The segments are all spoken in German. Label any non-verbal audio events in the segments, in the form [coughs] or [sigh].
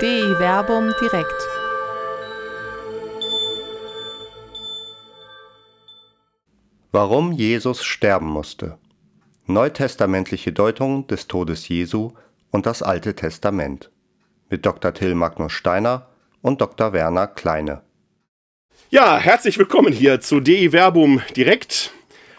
DI Werbung direkt. Warum Jesus sterben musste. Neutestamentliche Deutung des Todes Jesu und das Alte Testament. Mit Dr. Till Magnus Steiner und Dr. Werner Kleine. Ja, herzlich willkommen hier zu DI Verbum direkt.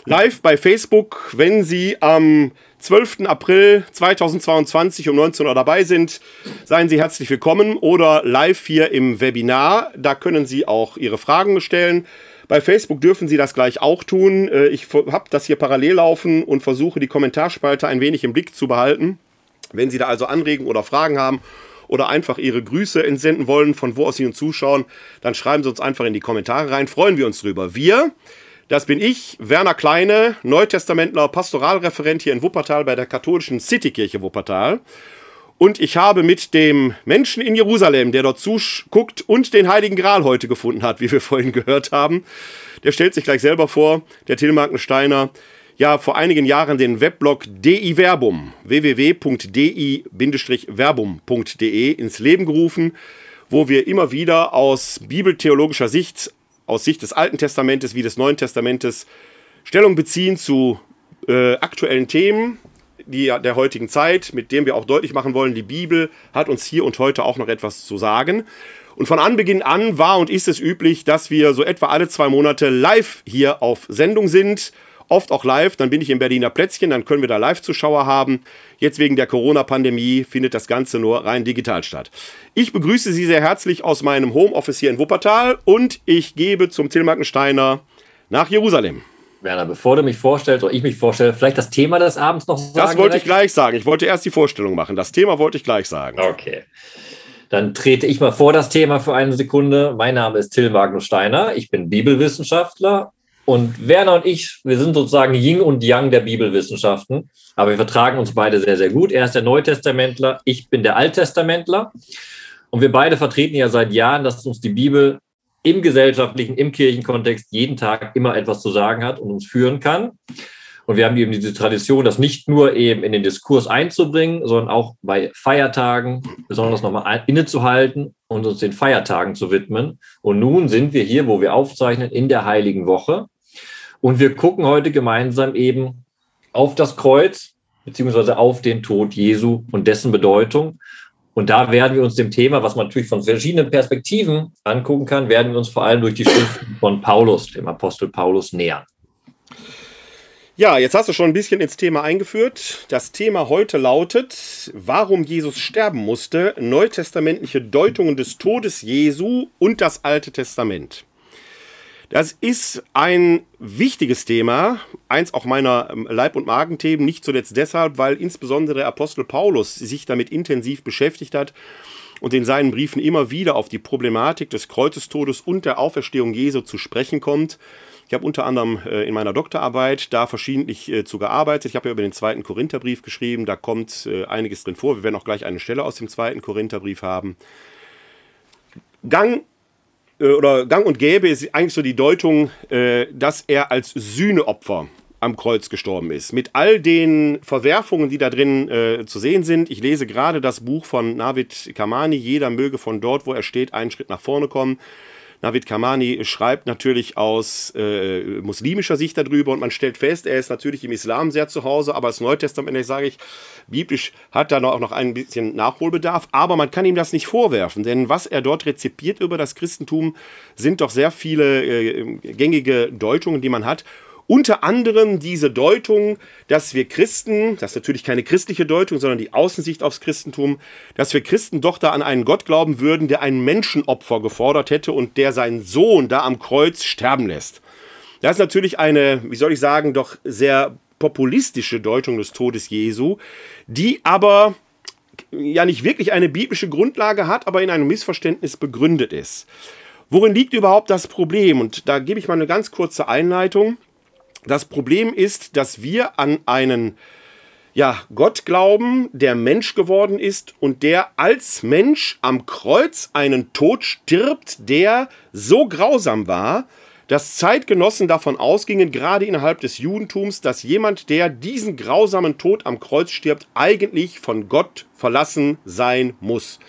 Live bei Facebook, wenn Sie am 12. April 2022 um 19 Uhr dabei sind, seien Sie herzlich willkommen oder live hier im Webinar. Da können Sie auch Ihre Fragen stellen. Bei Facebook dürfen Sie das gleich auch tun. Äh, ich habe das hier parallel laufen und versuche die Kommentarspalte ein wenig im Blick zu behalten. Wenn Sie da also Anregungen oder Fragen haben oder einfach Ihre Grüße entsenden wollen, von wo aus Sie uns zuschauen, dann schreiben Sie uns einfach in die Kommentare rein. Freuen wir uns drüber. Wir, das bin ich, Werner Kleine, Neutestamentler, Pastoralreferent hier in Wuppertal bei der katholischen Citykirche Wuppertal. Und ich habe mit dem Menschen in Jerusalem, der dort zuguckt und den Heiligen Gral heute gefunden hat, wie wir vorhin gehört haben, der stellt sich gleich selber vor, der Till Steiner, ja vor einigen Jahren den Weblog DI Verbum, www.di-verbum.de ins Leben gerufen, wo wir immer wieder aus bibeltheologischer Sicht, aus Sicht des Alten Testamentes wie des Neuen Testamentes Stellung beziehen zu äh, aktuellen Themen, die, der heutigen Zeit, mit dem wir auch deutlich machen wollen, die Bibel hat uns hier und heute auch noch etwas zu sagen. Und von Anbeginn an war und ist es üblich, dass wir so etwa alle zwei Monate live hier auf Sendung sind. Oft auch live, dann bin ich im Berliner Plätzchen, dann können wir da Live-Zuschauer haben. Jetzt wegen der Corona-Pandemie findet das Ganze nur rein digital statt. Ich begrüße Sie sehr herzlich aus meinem Homeoffice hier in Wuppertal und ich gebe zum Tilmarkensteiner nach Jerusalem. Werner, bevor du mich vorstellst oder ich mich vorstelle, vielleicht das Thema des Abends noch sagen? Das wollte direkt? ich gleich sagen. Ich wollte erst die Vorstellung machen. Das Thema wollte ich gleich sagen. Okay. Dann trete ich mal vor das Thema für eine Sekunde. Mein Name ist Till Magnus Steiner. Ich bin Bibelwissenschaftler. Und Werner und ich, wir sind sozusagen Yin und Yang der Bibelwissenschaften. Aber wir vertragen uns beide sehr, sehr gut. Er ist der Neutestamentler, ich bin der Alttestamentler. Und wir beide vertreten ja seit Jahren, dass uns die Bibel im gesellschaftlichen, im Kirchenkontext jeden Tag immer etwas zu sagen hat und uns führen kann. Und wir haben eben diese Tradition, das nicht nur eben in den Diskurs einzubringen, sondern auch bei Feiertagen besonders nochmal innezuhalten und uns den Feiertagen zu widmen. Und nun sind wir hier, wo wir aufzeichnen, in der Heiligen Woche. Und wir gucken heute gemeinsam eben auf das Kreuz, beziehungsweise auf den Tod Jesu und dessen Bedeutung und da werden wir uns dem Thema, was man natürlich von verschiedenen Perspektiven angucken kann, werden wir uns vor allem durch die Schriften von Paulus, dem Apostel Paulus, nähern. Ja, jetzt hast du schon ein bisschen ins Thema eingeführt. Das Thema heute lautet, warum Jesus sterben musste, neutestamentliche Deutungen des Todes Jesu und das Alte Testament. Das ist ein wichtiges Thema, eins auch meiner ähm, Leib- und Magenthemen, nicht zuletzt deshalb, weil insbesondere der Apostel Paulus sich damit intensiv beschäftigt hat und in seinen Briefen immer wieder auf die Problematik des Kreuzestodes und der Auferstehung Jesu zu sprechen kommt. Ich habe unter anderem äh, in meiner Doktorarbeit da verschiedentlich äh, zu gearbeitet. Ich habe ja über den zweiten Korintherbrief geschrieben, da kommt äh, einiges drin vor. Wir werden auch gleich eine Stelle aus dem zweiten Korintherbrief haben. Gang oder gang und gäbe ist eigentlich so die Deutung, äh, dass er als Sühneopfer am Kreuz gestorben ist. Mit all den Verwerfungen, die da drin äh, zu sehen sind. Ich lese gerade das Buch von Navid Kamani. Jeder möge von dort, wo er steht, einen Schritt nach vorne kommen. Navid Kamani schreibt natürlich aus äh, muslimischer Sicht darüber und man stellt fest, er ist natürlich im Islam sehr zu Hause, aber als Neutestamentlich sage ich, biblisch hat er auch noch ein bisschen Nachholbedarf, aber man kann ihm das nicht vorwerfen, denn was er dort rezipiert über das Christentum, sind doch sehr viele äh, gängige Deutungen, die man hat unter anderem diese Deutung, dass wir Christen, das ist natürlich keine christliche Deutung, sondern die Außensicht aufs Christentum, dass wir Christen doch da an einen Gott glauben würden, der ein Menschenopfer gefordert hätte und der seinen Sohn da am Kreuz sterben lässt. Das ist natürlich eine, wie soll ich sagen, doch sehr populistische Deutung des Todes Jesu, die aber ja nicht wirklich eine biblische Grundlage hat, aber in einem Missverständnis begründet ist. Worin liegt überhaupt das Problem? Und da gebe ich mal eine ganz kurze Einleitung. Das Problem ist, dass wir an einen ja, Gott glauben, der Mensch geworden ist und der als Mensch am Kreuz einen Tod stirbt, der so grausam war, dass Zeitgenossen davon ausgingen, gerade innerhalb des Judentums, dass jemand, der diesen grausamen Tod am Kreuz stirbt, eigentlich von Gott verlassen sein muss.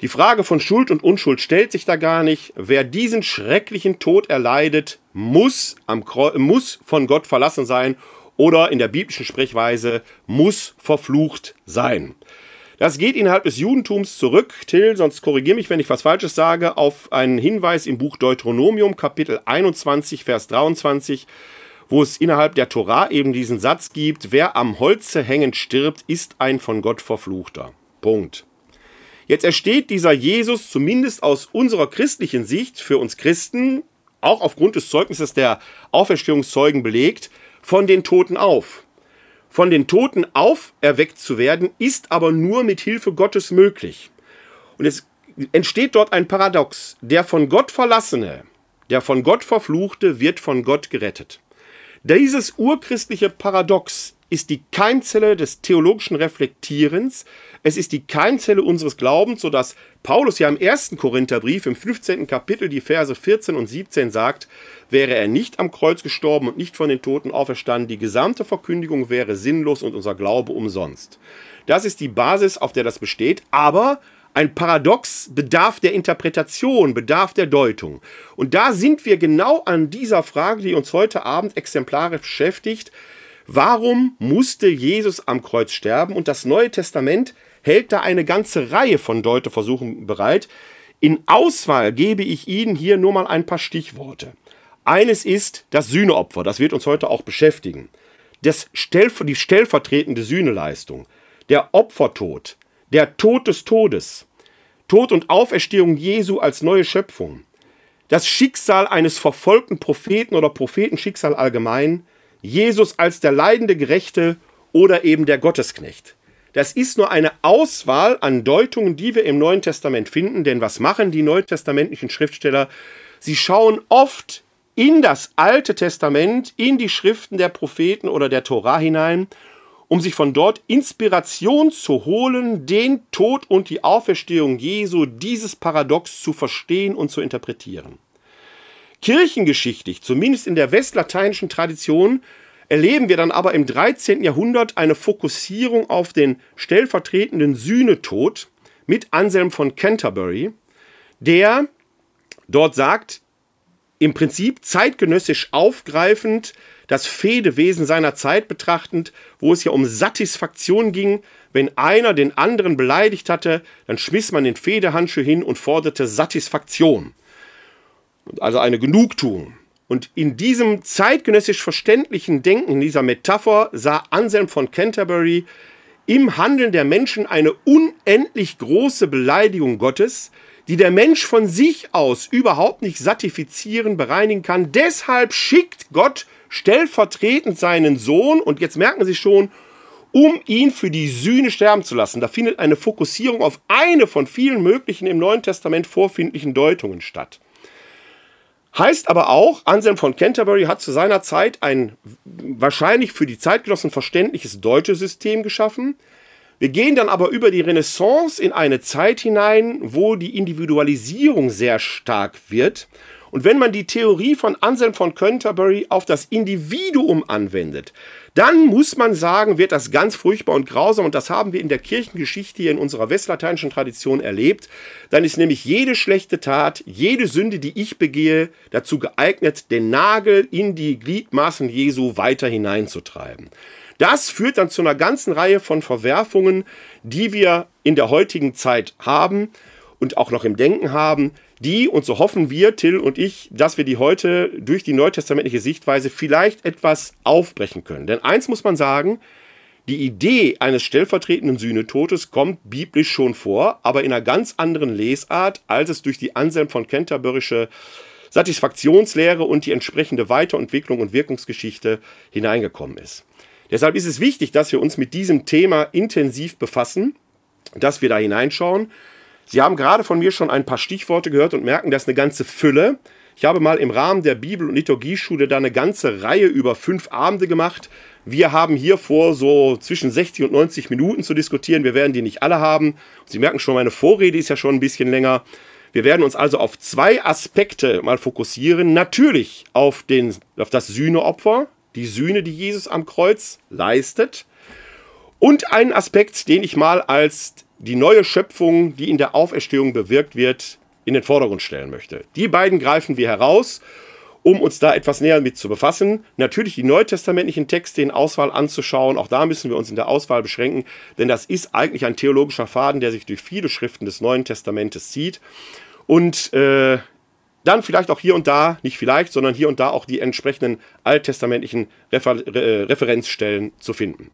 Die Frage von Schuld und Unschuld stellt sich da gar nicht. Wer diesen schrecklichen Tod erleidet, muss, am muss von Gott verlassen sein oder in der biblischen Sprechweise muss verflucht sein. Das geht innerhalb des Judentums zurück, Till, sonst korrigiere mich, wenn ich was Falsches sage, auf einen Hinweis im Buch Deuteronomium, Kapitel 21, Vers 23, wo es innerhalb der Torah eben diesen Satz gibt, wer am Holze hängend stirbt, ist ein von Gott verfluchter. Punkt. Jetzt ersteht dieser Jesus zumindest aus unserer christlichen Sicht für uns Christen, auch aufgrund des Zeugnisses der Auferstehungszeugen belegt, von den Toten auf. Von den Toten auferweckt zu werden, ist aber nur mit Hilfe Gottes möglich. Und es entsteht dort ein Paradox. Der von Gott verlassene, der von Gott verfluchte, wird von Gott gerettet. Dieses urchristliche Paradox ist die Keimzelle des theologischen Reflektierens, es ist die Keimzelle unseres Glaubens, sodass Paulus ja im ersten Korintherbrief im 15. Kapitel die Verse 14 und 17 sagt, wäre er nicht am Kreuz gestorben und nicht von den Toten auferstanden, die gesamte Verkündigung wäre sinnlos und unser Glaube umsonst. Das ist die Basis, auf der das besteht, aber ein Paradox bedarf der Interpretation, bedarf der Deutung. Und da sind wir genau an dieser Frage, die uns heute Abend exemplarisch beschäftigt. Warum musste Jesus am Kreuz sterben? Und das Neue Testament hält da eine ganze Reihe von Deuteversuchen bereit. In Auswahl gebe ich Ihnen hier nur mal ein paar Stichworte. Eines ist das Sühneopfer, das wird uns heute auch beschäftigen. Das die stellvertretende Sühneleistung, der Opfertod, der Tod des Todes, Tod und Auferstehung Jesu als neue Schöpfung, das Schicksal eines verfolgten Propheten oder Prophetenschicksal allgemein, Jesus als der leidende Gerechte oder eben der Gottesknecht. Das ist nur eine Auswahl an Deutungen, die wir im Neuen Testament finden. Denn was machen die neutestamentlichen Schriftsteller? Sie schauen oft in das Alte Testament, in die Schriften der Propheten oder der Tora hinein, um sich von dort Inspiration zu holen, den Tod und die Auferstehung Jesu, dieses Paradox zu verstehen und zu interpretieren. Kirchengeschichtlich, zumindest in der westlateinischen Tradition, erleben wir dann aber im 13. Jahrhundert eine Fokussierung auf den stellvertretenden Sühnetod mit Anselm von Canterbury, der dort sagt, im Prinzip zeitgenössisch aufgreifend, das Fedewesen seiner Zeit betrachtend, wo es ja um Satisfaktion ging. Wenn einer den anderen beleidigt hatte, dann schmiss man den Federhandschuh hin und forderte Satisfaktion. Also eine Genugtuung. Und in diesem zeitgenössisch verständlichen Denken, in dieser Metapher, sah Anselm von Canterbury im Handeln der Menschen eine unendlich große Beleidigung Gottes, die der Mensch von sich aus überhaupt nicht satifizieren, bereinigen kann. Deshalb schickt Gott stellvertretend seinen Sohn, und jetzt merken Sie schon, um ihn für die Sühne sterben zu lassen. Da findet eine Fokussierung auf eine von vielen möglichen im Neuen Testament vorfindlichen Deutungen statt. Heißt aber auch, Anselm von Canterbury hat zu seiner Zeit ein wahrscheinlich für die Zeitgenossen verständliches deutsches System geschaffen. Wir gehen dann aber über die Renaissance in eine Zeit hinein, wo die Individualisierung sehr stark wird. Und wenn man die Theorie von Anselm von Canterbury auf das Individuum anwendet, dann muss man sagen, wird das ganz furchtbar und grausam und das haben wir in der Kirchengeschichte hier in unserer westlateinischen Tradition erlebt. Dann ist nämlich jede schlechte Tat, jede Sünde, die ich begehe, dazu geeignet, den Nagel in die Gliedmaßen Jesu weiter hineinzutreiben. Das führt dann zu einer ganzen Reihe von Verwerfungen, die wir in der heutigen Zeit haben und auch noch im Denken haben, die, und so hoffen wir, Till und ich, dass wir die heute durch die neutestamentliche Sichtweise vielleicht etwas aufbrechen können. Denn eins muss man sagen, die Idee eines stellvertretenden Sühnetodes kommt biblisch schon vor, aber in einer ganz anderen Lesart, als es durch die Anselm von Canterbury'sche Satisfaktionslehre und die entsprechende Weiterentwicklung und Wirkungsgeschichte hineingekommen ist. Deshalb ist es wichtig, dass wir uns mit diesem Thema intensiv befassen, dass wir da hineinschauen Sie haben gerade von mir schon ein paar Stichworte gehört und merken, das ist eine ganze Fülle. Ich habe mal im Rahmen der Bibel- und Liturgieschule da eine ganze Reihe über fünf Abende gemacht. Wir haben hier vor, so zwischen 60 und 90 Minuten zu diskutieren. Wir werden die nicht alle haben. Sie merken schon, meine Vorrede ist ja schon ein bisschen länger. Wir werden uns also auf zwei Aspekte mal fokussieren. Natürlich auf, den, auf das Sühneopfer, die Sühne, die Jesus am Kreuz leistet. Und einen Aspekt, den ich mal als die neue Schöpfung, die in der Auferstehung bewirkt wird, in den Vordergrund stellen möchte. Die beiden greifen wir heraus, um uns da etwas näher mit zu befassen. Natürlich die neutestamentlichen Texte in Auswahl anzuschauen. Auch da müssen wir uns in der Auswahl beschränken, denn das ist eigentlich ein theologischer Faden, der sich durch viele Schriften des Neuen Testamentes zieht. Und äh, dann vielleicht auch hier und da, nicht vielleicht, sondern hier und da auch die entsprechenden alttestamentlichen Refer Referenzstellen zu finden.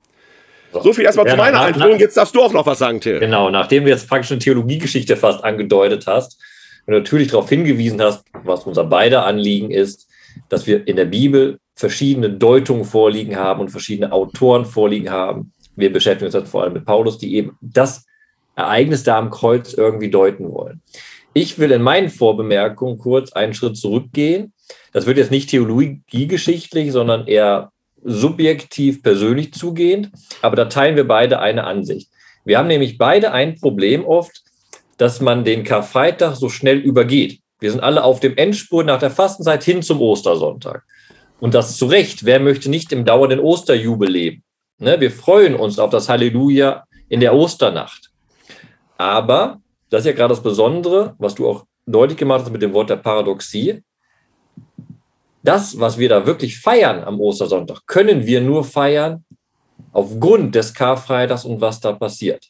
So, so viel erstmal ja, zu meiner Einführung. Jetzt darfst du auch noch was sagen, Till. Genau, nachdem du jetzt praktisch eine Theologiegeschichte fast angedeutet hast und natürlich darauf hingewiesen hast, was unser beider Anliegen ist, dass wir in der Bibel verschiedene Deutungen vorliegen haben und verschiedene Autoren vorliegen haben. Wir beschäftigen uns jetzt vor allem mit Paulus, die eben das Ereignis da am Kreuz irgendwie deuten wollen. Ich will in meinen Vorbemerkungen kurz einen Schritt zurückgehen. Das wird jetzt nicht theologiegeschichtlich, sondern eher subjektiv persönlich zugehend, aber da teilen wir beide eine Ansicht. Wir haben nämlich beide ein Problem oft, dass man den Karfreitag so schnell übergeht. Wir sind alle auf dem Endspurt nach der Fastenzeit hin zum Ostersonntag. Und das zu Recht. Wer möchte nicht im dauernden Osterjubel leben? Ne? Wir freuen uns auf das Halleluja in der Osternacht. Aber, das ist ja gerade das Besondere, was du auch deutlich gemacht hast mit dem Wort der Paradoxie das, was wir da wirklich feiern am Ostersonntag, können wir nur feiern aufgrund des Karfreitags und was da passiert.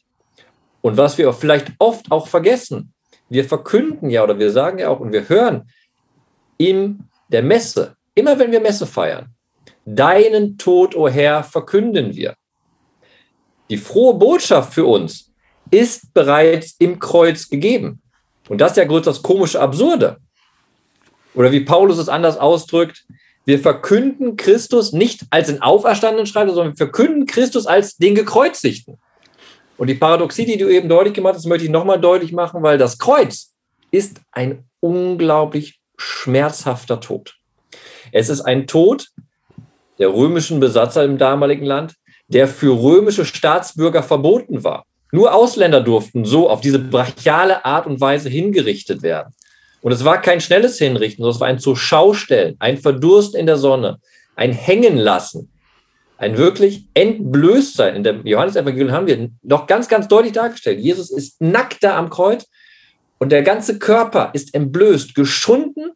Und was wir vielleicht oft auch vergessen, wir verkünden ja oder wir sagen ja auch und wir hören in der Messe, immer wenn wir Messe feiern, deinen Tod, o oh Herr, verkünden wir. Die frohe Botschaft für uns ist bereits im Kreuz gegeben. Und das ist ja größtenteils das komische Absurde. Oder wie Paulus es anders ausdrückt, wir verkünden Christus nicht als den Auferstandenen schreibt, sondern wir verkünden Christus als den Gekreuzigten. Und die Paradoxie, die du eben deutlich gemacht hast, möchte ich nochmal deutlich machen, weil das Kreuz ist ein unglaublich schmerzhafter Tod. Es ist ein Tod der römischen Besatzer im damaligen Land, der für römische Staatsbürger verboten war. Nur Ausländer durften so auf diese brachiale Art und Weise hingerichtet werden. Und es war kein schnelles Hinrichten, sondern es war ein zur Schaustellen, ein Verdursten in der Sonne, ein Hängen lassen, ein wirklich Entblößtsein. In der Johannesevangelium haben wir noch ganz, ganz deutlich dargestellt. Jesus ist nackt da am Kreuz und der ganze Körper ist entblößt, geschunden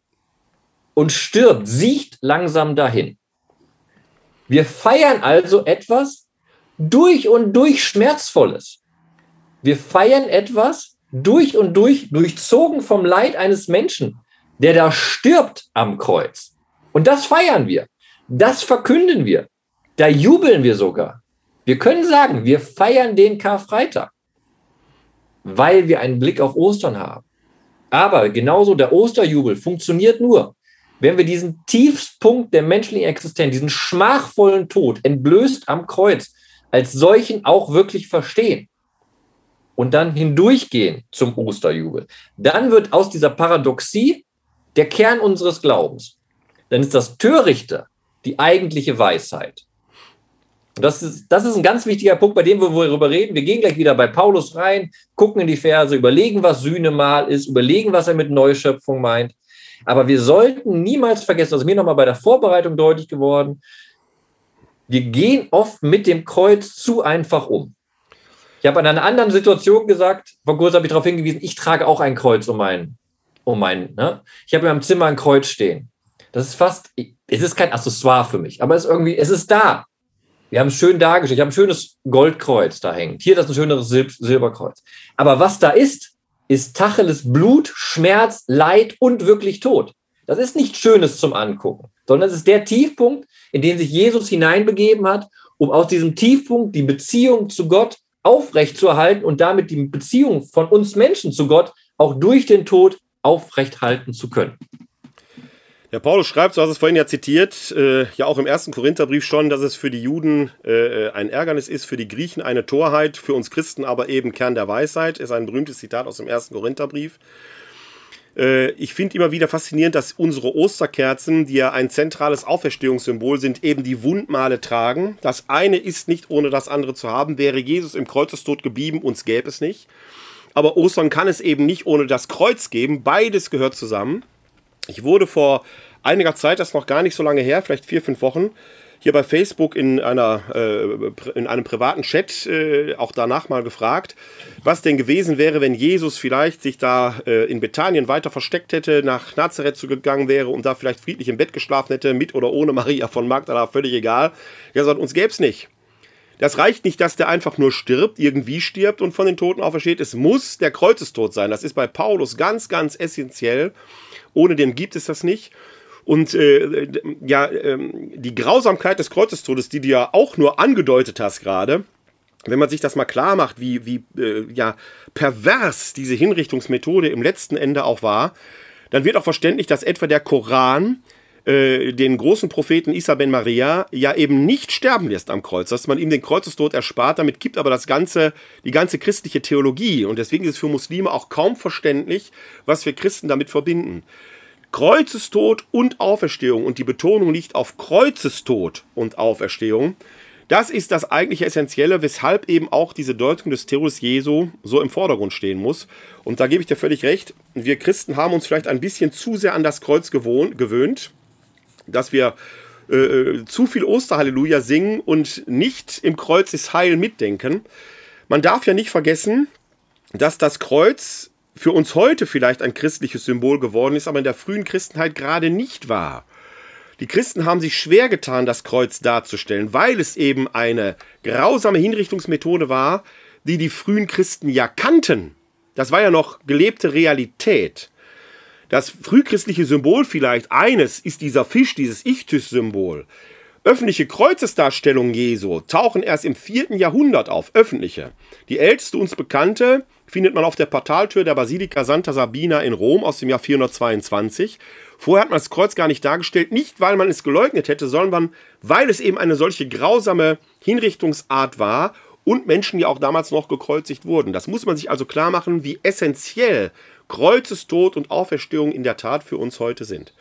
und stirbt, siecht langsam dahin. Wir feiern also etwas durch und durch Schmerzvolles. Wir feiern etwas, durch und durch durchzogen vom Leid eines Menschen, der da stirbt am Kreuz. Und das feiern wir. Das verkünden wir. Da jubeln wir sogar. Wir können sagen, wir feiern den Karfreitag, weil wir einen Blick auf Ostern haben. Aber genauso der Osterjubel funktioniert nur, wenn wir diesen Tiefspunkt der menschlichen Existenz, diesen schmachvollen Tod, entblößt am Kreuz, als solchen auch wirklich verstehen und dann hindurchgehen zum Osterjubel, dann wird aus dieser Paradoxie der Kern unseres Glaubens. Dann ist das Törichte die eigentliche Weisheit. Und das ist, das ist ein ganz wichtiger Punkt, bei dem wir darüber reden. Wir gehen gleich wieder bei Paulus rein, gucken in die Verse, überlegen, was Sühnemal ist, überlegen, was er mit Neuschöpfung meint. Aber wir sollten niemals vergessen, das ist mir nochmal bei der Vorbereitung deutlich geworden, wir gehen oft mit dem Kreuz zu einfach um. Ich habe in einer anderen Situation gesagt, vor kurzem habe ich darauf hingewiesen, ich trage auch ein Kreuz um mein, um mein, ne? Ich habe in meinem Zimmer ein Kreuz stehen. Das ist fast, es ist kein Accessoire für mich, aber es ist irgendwie, es ist da. Wir haben es schön dargestellt. Ich habe ein schönes Goldkreuz da hängt. Hier das ein schöneres Sil Silberkreuz. Aber was da ist, ist Tacheles Blut, Schmerz, Leid und wirklich Tod. Das ist nichts Schönes zum Angucken, sondern es ist der Tiefpunkt, in den sich Jesus hineinbegeben hat, um aus diesem Tiefpunkt die Beziehung zu Gott aufrechtzuerhalten und damit die Beziehung von uns Menschen zu Gott auch durch den Tod aufrechthalten zu können. Der Paulus schreibt, so hast es vorhin ja zitiert, äh, ja auch im ersten Korintherbrief schon, dass es für die Juden äh, ein Ärgernis ist, für die Griechen eine Torheit, für uns Christen aber eben Kern der Weisheit, ist ein berühmtes Zitat aus dem ersten Korintherbrief. Äh, ich finde immer wieder faszinierend, dass unsere Osterkerzen, die ja ein zentrales Auferstehungssymbol sind, eben die Wundmale tragen. Das eine ist nicht ohne das andere zu haben. Wäre Jesus im Kreuzestod geblieben, uns gäbe es nicht. Aber Ostern kann es eben nicht ohne das Kreuz geben. Beides gehört zusammen. Ich wurde vor einiger Zeit, das ist noch gar nicht so lange her, vielleicht vier, fünf Wochen, hier bei Facebook in, einer, äh, in einem privaten Chat äh, auch danach mal gefragt, was denn gewesen wäre, wenn Jesus vielleicht sich da äh, in Bethanien weiter versteckt hätte, nach Nazareth zugegangen wäre und da vielleicht friedlich im Bett geschlafen hätte, mit oder ohne Maria von Magdala, völlig egal. Er sagt, uns gäbe es nicht. Das reicht nicht, dass der einfach nur stirbt, irgendwie stirbt und von den Toten aufersteht. Es muss der Kreuzestod sein. Das ist bei Paulus ganz, ganz essentiell. Ohne den gibt es das nicht. Und äh, ja, äh, die Grausamkeit des Kreuzestodes, die du ja auch nur angedeutet hast gerade, wenn man sich das mal klar macht, wie, wie äh, ja, pervers diese Hinrichtungsmethode im letzten Ende auch war, dann wird auch verständlich, dass etwa der Koran äh, den großen Propheten Isa ben Maria ja eben nicht sterben lässt am Kreuz, dass man ihm den Kreuzestod erspart. Damit gibt aber das ganze, die ganze christliche Theologie. Und deswegen ist es für Muslime auch kaum verständlich, was wir Christen damit verbinden. Kreuzestod und Auferstehung und die Betonung liegt auf Kreuzestod und Auferstehung. Das ist das eigentliche Essentielle, weshalb eben auch diese Deutung des Terrors Jesu so im Vordergrund stehen muss. Und da gebe ich dir völlig recht. Wir Christen haben uns vielleicht ein bisschen zu sehr an das Kreuz gewohnt, gewöhnt dass wir äh, äh, zu viel Osterhalleluja singen und nicht im Kreuz ist Heil mitdenken. Man darf ja nicht vergessen, dass das Kreuz für uns heute vielleicht ein christliches Symbol geworden ist, aber in der frühen Christenheit gerade nicht war. Die Christen haben sich schwer getan, das Kreuz darzustellen, weil es eben eine grausame Hinrichtungsmethode war, die die frühen Christen ja kannten. Das war ja noch gelebte Realität. Das frühchristliche Symbol vielleicht eines ist dieser Fisch, dieses Ichthys-Symbol. Öffentliche Kreuzesdarstellungen Jesu tauchen erst im 4. Jahrhundert auf, öffentliche. Die älteste uns bekannte findet man auf der Portaltür der Basilika Santa Sabina in Rom aus dem Jahr 422. Vorher hat man das Kreuz gar nicht dargestellt, nicht weil man es geleugnet hätte, sondern weil es eben eine solche grausame Hinrichtungsart war und Menschen ja auch damals noch gekreuzigt wurden. Das muss man sich also klar machen, wie essentiell Kreuzestod und Auferstehung in der Tat für uns heute sind.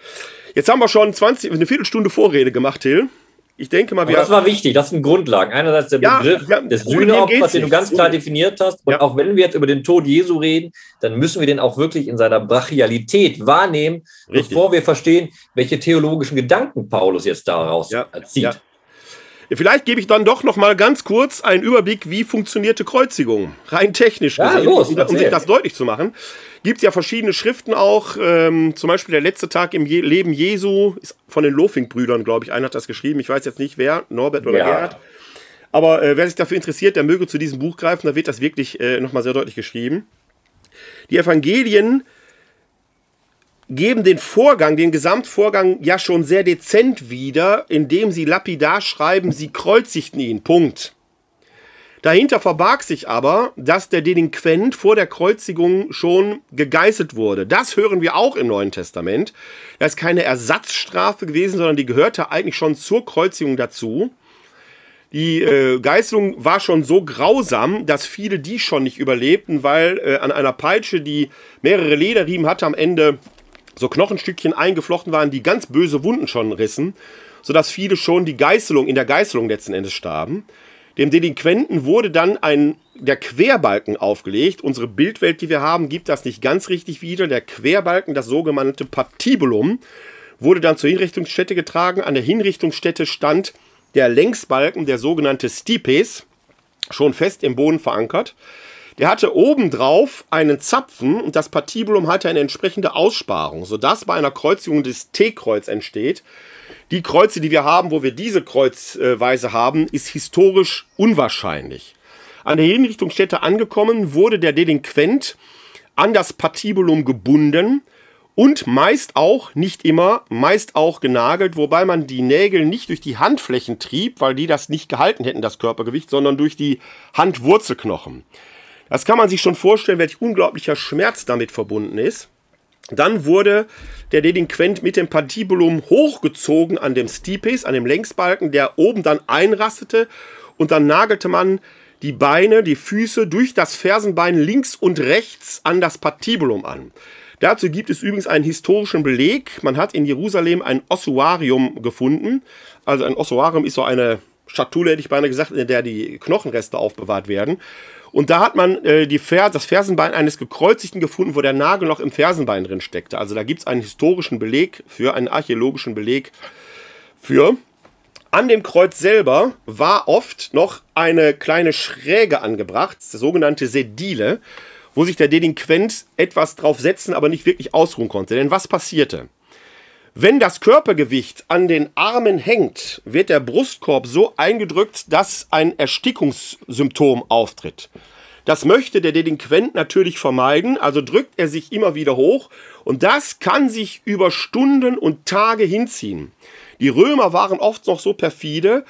Jetzt haben wir schon 20, eine Viertelstunde Vorrede gemacht, Till. Ich denke mal, wir. Aber das war wichtig, das sind Grundlagen. Einerseits der ja, Begriff ja, des Sühneopfers, den du ganz klar definiert hast. Und ja. auch wenn wir jetzt über den Tod Jesu reden, dann müssen wir den auch wirklich in seiner Brachialität wahrnehmen, Richtig. bevor wir verstehen, welche theologischen Gedanken Paulus jetzt daraus zieht. Vielleicht gebe ich dann doch noch mal ganz kurz einen Überblick, wie funktionierte Kreuzigung, rein technisch ja, gesehen, los, um, sich das deutlich zu machen. Gibt es ja verschiedene Schriften auch, ähm, zum Beispiel der letzte Tag im Je Leben Jesu, ist von den Lofing-Brüdern, glaube ich, einer hat das geschrieben, ich weiß jetzt nicht wer, Norbert oder ja. Gerhard. Aber äh, wer sich dafür interessiert, der möge zu diesem Buch greifen, da wird das wirklich äh, nochmal sehr deutlich geschrieben. Die Evangelien geben den Vorgang, den Gesamtvorgang ja schon sehr dezent wieder, indem sie lapidar schreiben, sie kreuzigten ihn. Punkt. Dahinter verbarg sich aber, dass der Delinquent vor der Kreuzigung schon gegeißelt wurde. Das hören wir auch im Neuen Testament. Das ist keine Ersatzstrafe gewesen, sondern die gehörte eigentlich schon zur Kreuzigung dazu. Die äh, Geißelung war schon so grausam, dass viele die schon nicht überlebten, weil äh, an einer Peitsche, die mehrere Lederriemen hatte, am Ende so Knochenstückchen eingeflochten waren, die ganz böse Wunden schon rissen, sodass viele schon die Geißelung, in der Geißelung letzten Endes starben. Dem Delinquenten wurde dann ein, der Querbalken aufgelegt. Unsere Bildwelt, die wir haben, gibt das nicht ganz richtig wieder. Der Querbalken, das sogenannte Patibulum, wurde dann zur Hinrichtungsstätte getragen. An der Hinrichtungsstätte stand der Längsbalken, der sogenannte Stipes, schon fest im Boden verankert. Der hatte obendrauf einen Zapfen und das Patibulum hatte eine entsprechende Aussparung, sodass bei einer Kreuzigung des T-Kreuz entsteht. Die Kreuze, die wir haben, wo wir diese Kreuzweise haben, ist historisch unwahrscheinlich. An der Hinrichtungsstätte angekommen, wurde der Delinquent an das Patibulum gebunden und meist auch, nicht immer, meist auch genagelt, wobei man die Nägel nicht durch die Handflächen trieb, weil die das nicht gehalten hätten, das Körpergewicht, sondern durch die Handwurzelknochen. Das kann man sich schon vorstellen, welch unglaublicher Schmerz damit verbunden ist. Dann wurde der Delinquent mit dem Patibulum hochgezogen an dem Stipes, an dem Längsbalken, der oben dann einrastete und dann nagelte man die Beine, die Füße durch das Fersenbein links und rechts an das Patibulum an. Dazu gibt es übrigens einen historischen Beleg. Man hat in Jerusalem ein Ossuarium gefunden. Also ein Ossuarium ist so eine Schatulle, hätte ich beinahe gesagt, in der die Knochenreste aufbewahrt werden. Und da hat man äh, die Fer das Fersenbein eines Gekreuzigten gefunden, wo der Nagel noch im Fersenbein drin steckte. Also da gibt es einen historischen Beleg für, einen archäologischen Beleg für. An dem Kreuz selber war oft noch eine kleine Schräge angebracht, das sogenannte Sedile, wo sich der Delinquent etwas drauf setzen, aber nicht wirklich ausruhen konnte. Denn was passierte? Wenn das Körpergewicht an den Armen hängt, wird der Brustkorb so eingedrückt, dass ein Erstickungssymptom auftritt. Das möchte der Delinquent natürlich vermeiden, also drückt er sich immer wieder hoch und das kann sich über Stunden und Tage hinziehen. Die Römer waren oft noch so perfide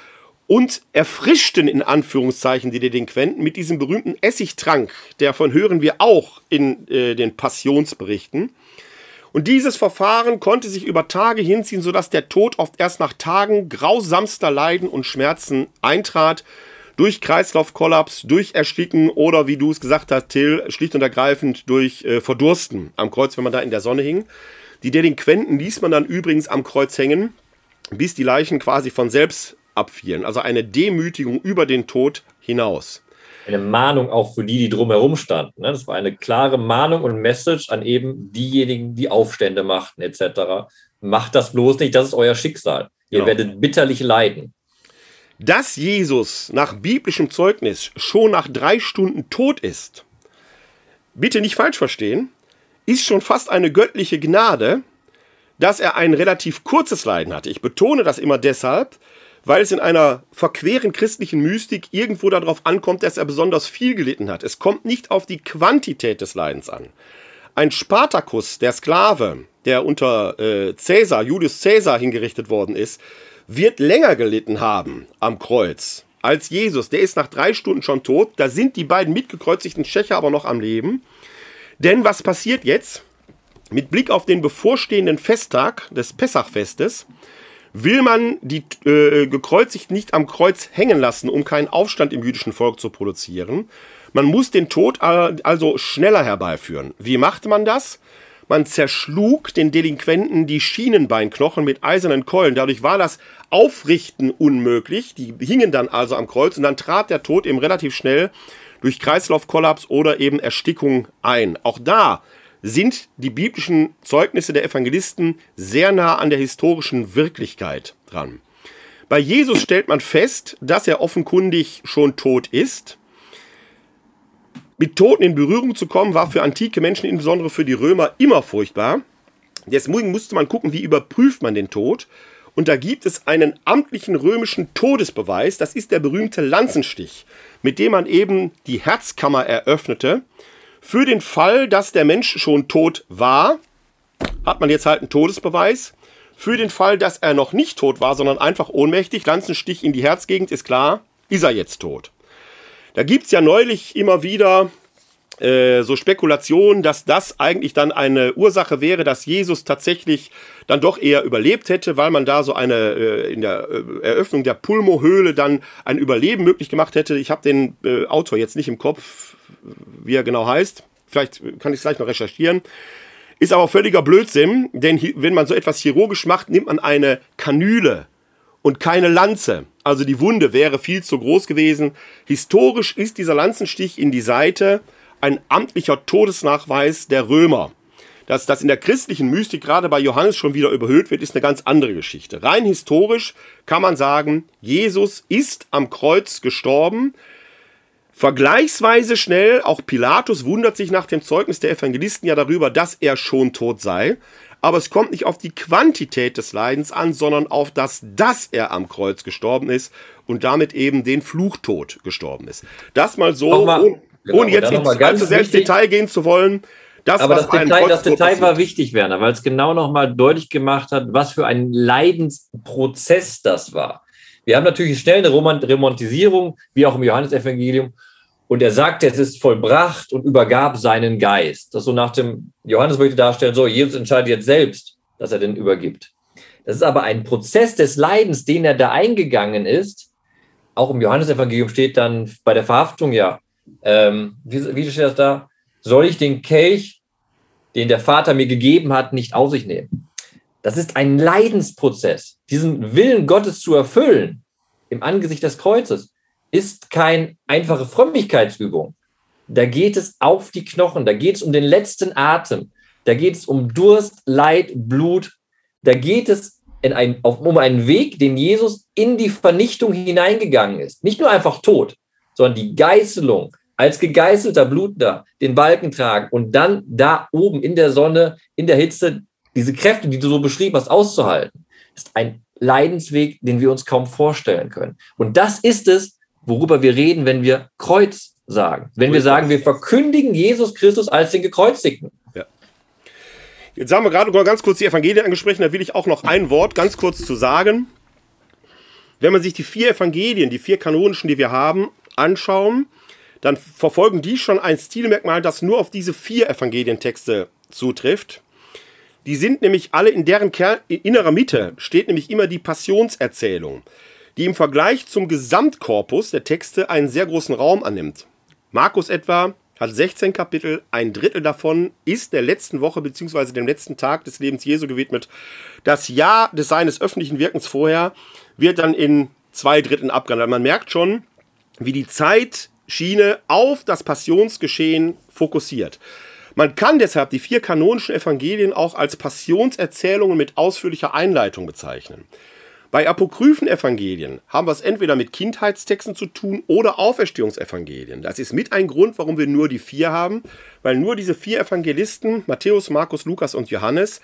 und erfrischten in Anführungszeichen die Delinquenten mit diesem berühmten Essigtrank, davon hören wir auch in äh, den Passionsberichten. Und dieses Verfahren konnte sich über Tage hinziehen, sodass der Tod oft erst nach Tagen grausamster Leiden und Schmerzen eintrat. Durch Kreislaufkollaps, durch Ersticken oder wie du es gesagt hast, Till, schlicht und ergreifend durch äh, Verdursten am Kreuz, wenn man da in der Sonne hing. Die Delinquenten ließ man dann übrigens am Kreuz hängen, bis die Leichen quasi von selbst abfielen. Also eine Demütigung über den Tod hinaus eine Mahnung auch für die, die drumherum standen. Ne? Das war eine klare Mahnung und Message an eben diejenigen, die Aufstände machten etc. Macht das bloß nicht, das ist euer Schicksal. Ihr genau. werdet bitterlich leiden. Dass Jesus nach biblischem Zeugnis schon nach drei Stunden tot ist, bitte nicht falsch verstehen, ist schon fast eine göttliche Gnade, dass er ein relativ kurzes Leiden hatte. Ich betone das immer deshalb, weil es in einer verqueren christlichen Mystik irgendwo darauf ankommt, dass er besonders viel gelitten hat. Es kommt nicht auf die Quantität des Leidens an. Ein Spartacus, der Sklave, der unter äh, Caesar, Julius Caesar hingerichtet worden ist, wird länger gelitten haben am Kreuz als Jesus. Der ist nach drei Stunden schon tot. Da sind die beiden mitgekreuzigten Tschecher aber noch am Leben. Denn was passiert jetzt? Mit Blick auf den bevorstehenden Festtag des Pessachfestes will man die äh, gekreuzigt nicht am Kreuz hängen lassen, um keinen Aufstand im jüdischen Volk zu produzieren. Man muss den Tod also schneller herbeiführen. Wie machte man das? Man zerschlug den Delinquenten die Schienenbeinknochen mit eisernen Keulen. Dadurch war das Aufrichten unmöglich. Die hingen dann also am Kreuz und dann trat der Tod eben relativ schnell durch Kreislaufkollaps oder eben Erstickung ein. Auch da sind die biblischen Zeugnisse der Evangelisten sehr nah an der historischen Wirklichkeit dran. Bei Jesus stellt man fest, dass er offenkundig schon tot ist. Mit Toten in Berührung zu kommen, war für antike Menschen, insbesondere für die Römer, immer furchtbar. Deswegen musste man gucken, wie überprüft man den Tod. Und da gibt es einen amtlichen römischen Todesbeweis, das ist der berühmte Lanzenstich, mit dem man eben die Herzkammer eröffnete für den Fall, dass der Mensch schon tot war, hat man jetzt halt einen Todesbeweis. Für den Fall, dass er noch nicht tot war, sondern einfach ohnmächtig, Lanzenstich in die Herzgegend, ist klar, ist er jetzt tot. Da gibt es ja neulich immer wieder äh, so Spekulationen, dass das eigentlich dann eine Ursache wäre, dass Jesus tatsächlich dann doch eher überlebt hätte, weil man da so eine äh, in der äh, Eröffnung der Pulmohöhle dann ein Überleben möglich gemacht hätte. Ich habe den äh, Autor jetzt nicht im Kopf, wie er genau heißt. Vielleicht kann ich es gleich noch recherchieren. Ist aber völliger Blödsinn, denn wenn man so etwas chirurgisch macht, nimmt man eine Kanüle und keine Lanze. Also die Wunde wäre viel zu groß gewesen. Historisch ist dieser Lanzenstich in die Seite ein amtlicher Todesnachweis der Römer. Dass das in der christlichen Mystik gerade bei Johannes schon wieder überhöht wird, ist eine ganz andere Geschichte. Rein historisch kann man sagen, Jesus ist am Kreuz gestorben, Vergleichsweise schnell, auch Pilatus wundert sich nach dem Zeugnis der Evangelisten ja darüber, dass er schon tot sei. Aber es kommt nicht auf die Quantität des Leidens an, sondern auf das, dass er am Kreuz gestorben ist und damit eben den Fluchtod gestorben ist. Das mal so, mal, ohne, genau, ohne jetzt ins Detail gehen zu wollen. Das, aber das Detail, das Detail war wichtig, Werner, weil es genau nochmal deutlich gemacht hat, was für ein Leidensprozess das war. Wir haben natürlich schnell eine Romantisierung, wie auch im Johannesevangelium. Und er sagte, es ist vollbracht und übergab seinen Geist. Das so nach dem, Johannes möchte darstellen, so, Jesus entscheidet jetzt selbst, dass er den übergibt. Das ist aber ein Prozess des Leidens, den er da eingegangen ist. Auch im Johannesevangelium steht dann bei der Verhaftung ja, ähm, wie, wie steht das da? Soll ich den Kelch, den der Vater mir gegeben hat, nicht auf sich nehmen? Das ist ein Leidensprozess, diesen Willen Gottes zu erfüllen im Angesicht des Kreuzes ist keine einfache Frömmigkeitsübung. Da geht es auf die Knochen, da geht es um den letzten Atem, da geht es um Durst, Leid, Blut, da geht es ein, um einen Weg, den Jesus in die Vernichtung hineingegangen ist. Nicht nur einfach tot, sondern die Geißelung, als gegeißelter Blutender den Balken tragen und dann da oben in der Sonne, in der Hitze, diese Kräfte, die du so beschrieben hast, auszuhalten, ist ein Leidensweg, den wir uns kaum vorstellen können. Und das ist es, worüber wir reden, wenn wir Kreuz sagen. Wenn wir sagen, wir verkündigen Jesus Christus als den Gekreuzigten. Ja. Jetzt haben wir gerade ganz kurz die Evangelien angesprochen, da will ich auch noch ein Wort ganz kurz zu sagen. Wenn man sich die vier Evangelien, die vier kanonischen, die wir haben, anschauen, dann verfolgen die schon ein Stilmerkmal, das nur auf diese vier Evangelientexte zutrifft. Die sind nämlich alle in deren Kern, in innerer Mitte steht nämlich immer die Passionserzählung, die im Vergleich zum Gesamtkorpus der Texte einen sehr großen Raum annimmt. Markus etwa hat 16 Kapitel, ein Drittel davon ist der letzten Woche bzw. dem letzten Tag des Lebens Jesu gewidmet. Das Jahr des seines öffentlichen Wirkens vorher wird dann in zwei Dritteln abgehandelt. Man merkt schon, wie die Zeitschiene auf das Passionsgeschehen fokussiert. Man kann deshalb die vier kanonischen Evangelien auch als Passionserzählungen mit ausführlicher Einleitung bezeichnen. Bei apokryphen Evangelien haben wir es entweder mit Kindheitstexten zu tun oder Auferstehungsevangelien. Das ist mit ein Grund, warum wir nur die vier haben, weil nur diese vier Evangelisten, Matthäus, Markus, Lukas und Johannes,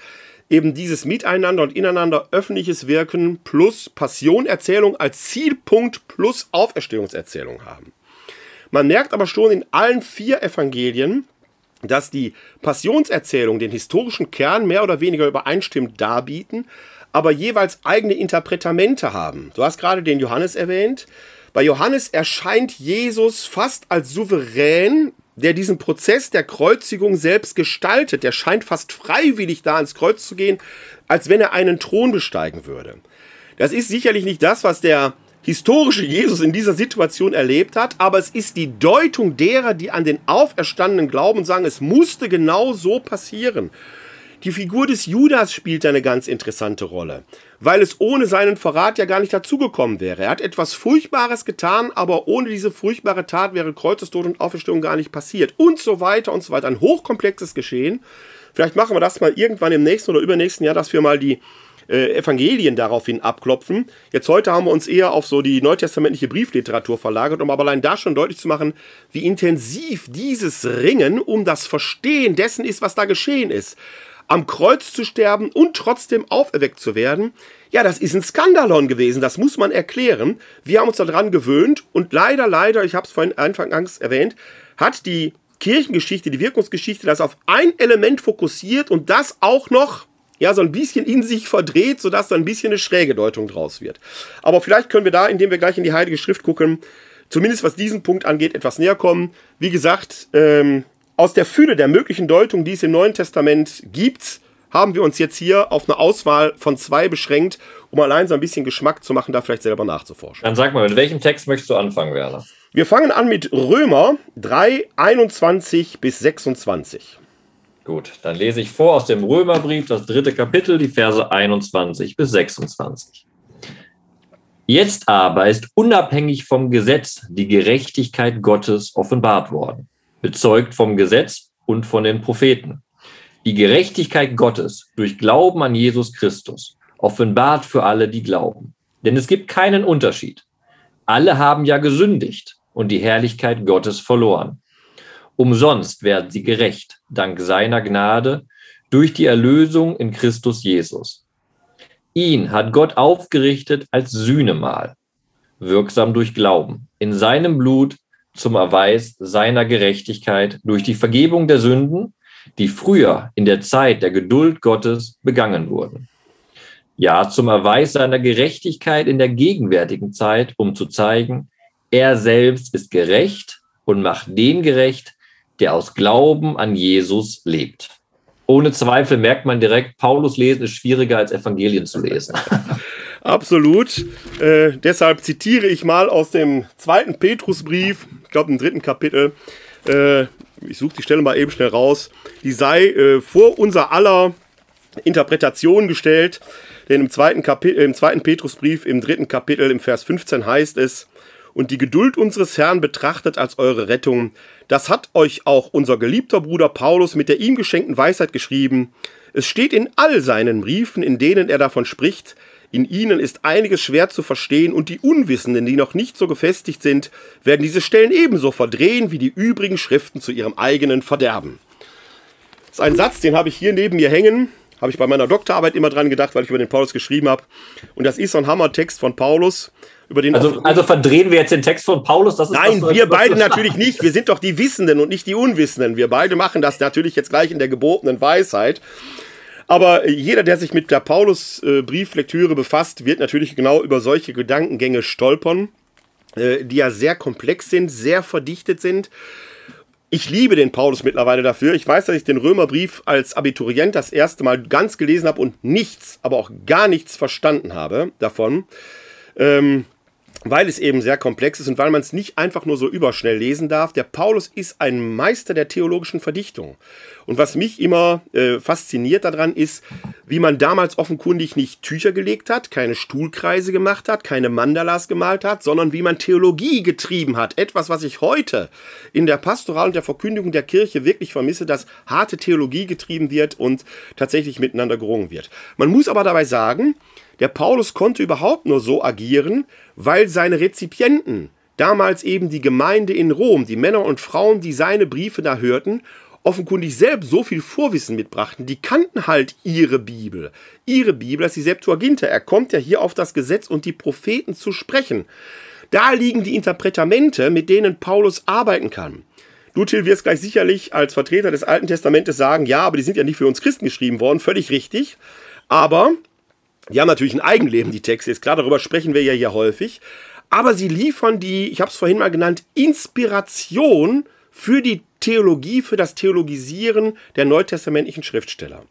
eben dieses Miteinander und Ineinander öffentliches Wirken plus Passionerzählung als Zielpunkt plus Auferstehungserzählung haben. Man merkt aber schon in allen vier Evangelien, dass die Passionserzählung den historischen Kern mehr oder weniger übereinstimmend darbieten, aber jeweils eigene Interpretamente haben. Du hast gerade den Johannes erwähnt. Bei Johannes erscheint Jesus fast als souverän, der diesen Prozess der Kreuzigung selbst gestaltet. Der scheint fast freiwillig da ans Kreuz zu gehen, als wenn er einen Thron besteigen würde. Das ist sicherlich nicht das, was der historische Jesus in dieser Situation erlebt hat, aber es ist die Deutung derer, die an den Auferstandenen glauben und sagen, es musste genau so passieren. Die Figur des Judas spielt eine ganz interessante Rolle, weil es ohne seinen Verrat ja gar nicht dazugekommen wäre. Er hat etwas Furchtbares getan, aber ohne diese furchtbare Tat wäre Kreuzestod und Auferstehung gar nicht passiert. Und so weiter und so weiter. Ein hochkomplexes Geschehen. Vielleicht machen wir das mal irgendwann im nächsten oder übernächsten Jahr, dass wir mal die äh, Evangelien daraufhin abklopfen. Jetzt heute haben wir uns eher auf so die neutestamentliche Briefliteratur verlagert, um aber allein da schon deutlich zu machen, wie intensiv dieses Ringen um das Verstehen dessen ist, was da geschehen ist. Am Kreuz zu sterben und trotzdem auferweckt zu werden, ja, das ist ein Skandalon gewesen, das muss man erklären. Wir haben uns daran gewöhnt und leider, leider, ich habe es vorhin anfangs erwähnt, hat die Kirchengeschichte, die Wirkungsgeschichte das auf ein Element fokussiert und das auch noch ja, so ein bisschen in sich verdreht, sodass da ein bisschen eine schräge Deutung draus wird. Aber vielleicht können wir da, indem wir gleich in die Heilige Schrift gucken, zumindest was diesen Punkt angeht, etwas näher kommen. Wie gesagt, ähm, aus der Fülle der möglichen Deutungen, die es im Neuen Testament gibt, haben wir uns jetzt hier auf eine Auswahl von zwei beschränkt, um allein so ein bisschen Geschmack zu machen, da vielleicht selber nachzuforschen. Dann sag mal, mit welchem Text möchtest du anfangen, Werner? Wir fangen an mit Römer 3, 21 bis 26. Gut, dann lese ich vor aus dem Römerbrief, das dritte Kapitel, die Verse 21 bis 26. Jetzt aber ist unabhängig vom Gesetz die Gerechtigkeit Gottes offenbart worden, bezeugt vom Gesetz und von den Propheten. Die Gerechtigkeit Gottes durch Glauben an Jesus Christus, offenbart für alle, die glauben. Denn es gibt keinen Unterschied. Alle haben ja gesündigt und die Herrlichkeit Gottes verloren Umsonst werden sie gerecht, dank seiner Gnade, durch die Erlösung in Christus Jesus. Ihn hat Gott aufgerichtet als Sühnemahl, wirksam durch Glauben, in seinem Blut zum Erweis seiner Gerechtigkeit durch die Vergebung der Sünden, die früher in der Zeit der Geduld Gottes begangen wurden. Ja, zum Erweis seiner Gerechtigkeit in der gegenwärtigen Zeit, um zu zeigen, er selbst ist gerecht und macht den gerecht, der aus Glauben an Jesus lebt. Ohne Zweifel merkt man direkt, Paulus lesen ist schwieriger als Evangelien zu lesen. [laughs] Absolut. Äh, deshalb zitiere ich mal aus dem zweiten Petrusbrief, ich glaube im dritten Kapitel. Äh, ich suche die Stelle mal eben schnell raus. Die sei äh, vor unser aller Interpretation gestellt. Denn im zweiten, Kapitel, im zweiten Petrusbrief, im dritten Kapitel, im Vers 15 heißt es, und die Geduld unseres Herrn betrachtet als eure Rettung. Das hat euch auch unser geliebter Bruder Paulus mit der ihm geschenkten Weisheit geschrieben. Es steht in all seinen Briefen, in denen er davon spricht, In ihnen ist einiges schwer zu verstehen und die Unwissenden, die noch nicht so gefestigt sind, werden diese Stellen ebenso verdrehen wie die übrigen Schriften zu ihrem eigenen Verderben. Das ist ein Satz, den habe ich hier neben mir hängen. Habe ich bei meiner Doktorarbeit immer dran gedacht, weil ich über den Paulus geschrieben habe. Und das ist so ein Hammertext von Paulus. Über den also, also verdrehen wir jetzt den Text von Paulus? Das ist Nein, das, wir beide natürlich nicht. Wir sind doch die Wissenden und nicht die Unwissenden. Wir beide machen das natürlich jetzt gleich in der gebotenen Weisheit. Aber jeder, der sich mit der Paulus-Brieflektüre befasst, wird natürlich genau über solche Gedankengänge stolpern, äh, die ja sehr komplex sind, sehr verdichtet sind. Ich liebe den Paulus mittlerweile dafür. Ich weiß, dass ich den Römerbrief als Abiturient das erste Mal ganz gelesen habe und nichts, aber auch gar nichts verstanden habe davon. Ähm, weil es eben sehr komplex ist und weil man es nicht einfach nur so überschnell lesen darf. Der Paulus ist ein Meister der theologischen Verdichtung. Und was mich immer äh, fasziniert daran ist, wie man damals offenkundig nicht Tücher gelegt hat, keine Stuhlkreise gemacht hat, keine Mandalas gemalt hat, sondern wie man Theologie getrieben hat. Etwas, was ich heute in der Pastoral und der Verkündigung der Kirche wirklich vermisse, dass harte Theologie getrieben wird und tatsächlich miteinander gerungen wird. Man muss aber dabei sagen, der Paulus konnte überhaupt nur so agieren, weil seine Rezipienten, damals eben die Gemeinde in Rom, die Männer und Frauen, die seine Briefe da hörten, offenkundig selbst so viel Vorwissen mitbrachten. Die kannten halt ihre Bibel. Ihre Bibel, das ist die Septuaginta. Er kommt ja hier auf das Gesetz und die Propheten zu sprechen. Da liegen die Interpretamente, mit denen Paulus arbeiten kann. Du, Till, wirst gleich sicherlich als Vertreter des Alten Testamentes sagen, ja, aber die sind ja nicht für uns Christen geschrieben worden, völlig richtig. Aber die haben natürlich ein Eigenleben, die Texte, ist klar, darüber sprechen wir ja hier häufig. Aber sie liefern die, ich habe es vorhin mal genannt, Inspiration für die Theologie, für das Theologisieren der neutestamentlichen Schriftsteller.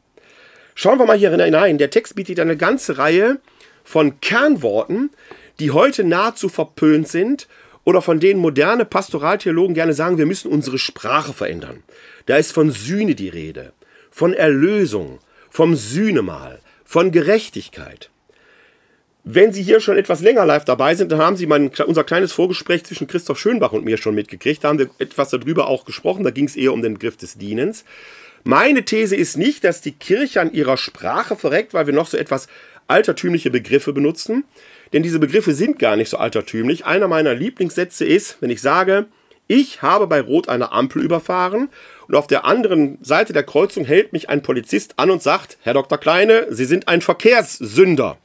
Schauen wir mal hier hinein. Der Text bietet eine ganze Reihe von Kernworten, die heute nahezu verpönt sind oder von denen moderne Pastoraltheologen gerne sagen, wir müssen unsere Sprache verändern. Da ist von Sühne die Rede, von Erlösung, vom Sühnemal, von Gerechtigkeit. Wenn Sie hier schon etwas länger live dabei sind, dann haben Sie mein, unser kleines Vorgespräch zwischen Christoph Schönbach und mir schon mitgekriegt. Da haben wir etwas darüber auch gesprochen. Da ging es eher um den Begriff des Dienens. Meine These ist nicht, dass die Kirche an ihrer Sprache verreckt, weil wir noch so etwas altertümliche Begriffe benutzen. Denn diese Begriffe sind gar nicht so altertümlich. Einer meiner Lieblingssätze ist, wenn ich sage, ich habe bei Rot eine Ampel überfahren und auf der anderen Seite der Kreuzung hält mich ein Polizist an und sagt, Herr Dr. Kleine, Sie sind ein Verkehrssünder.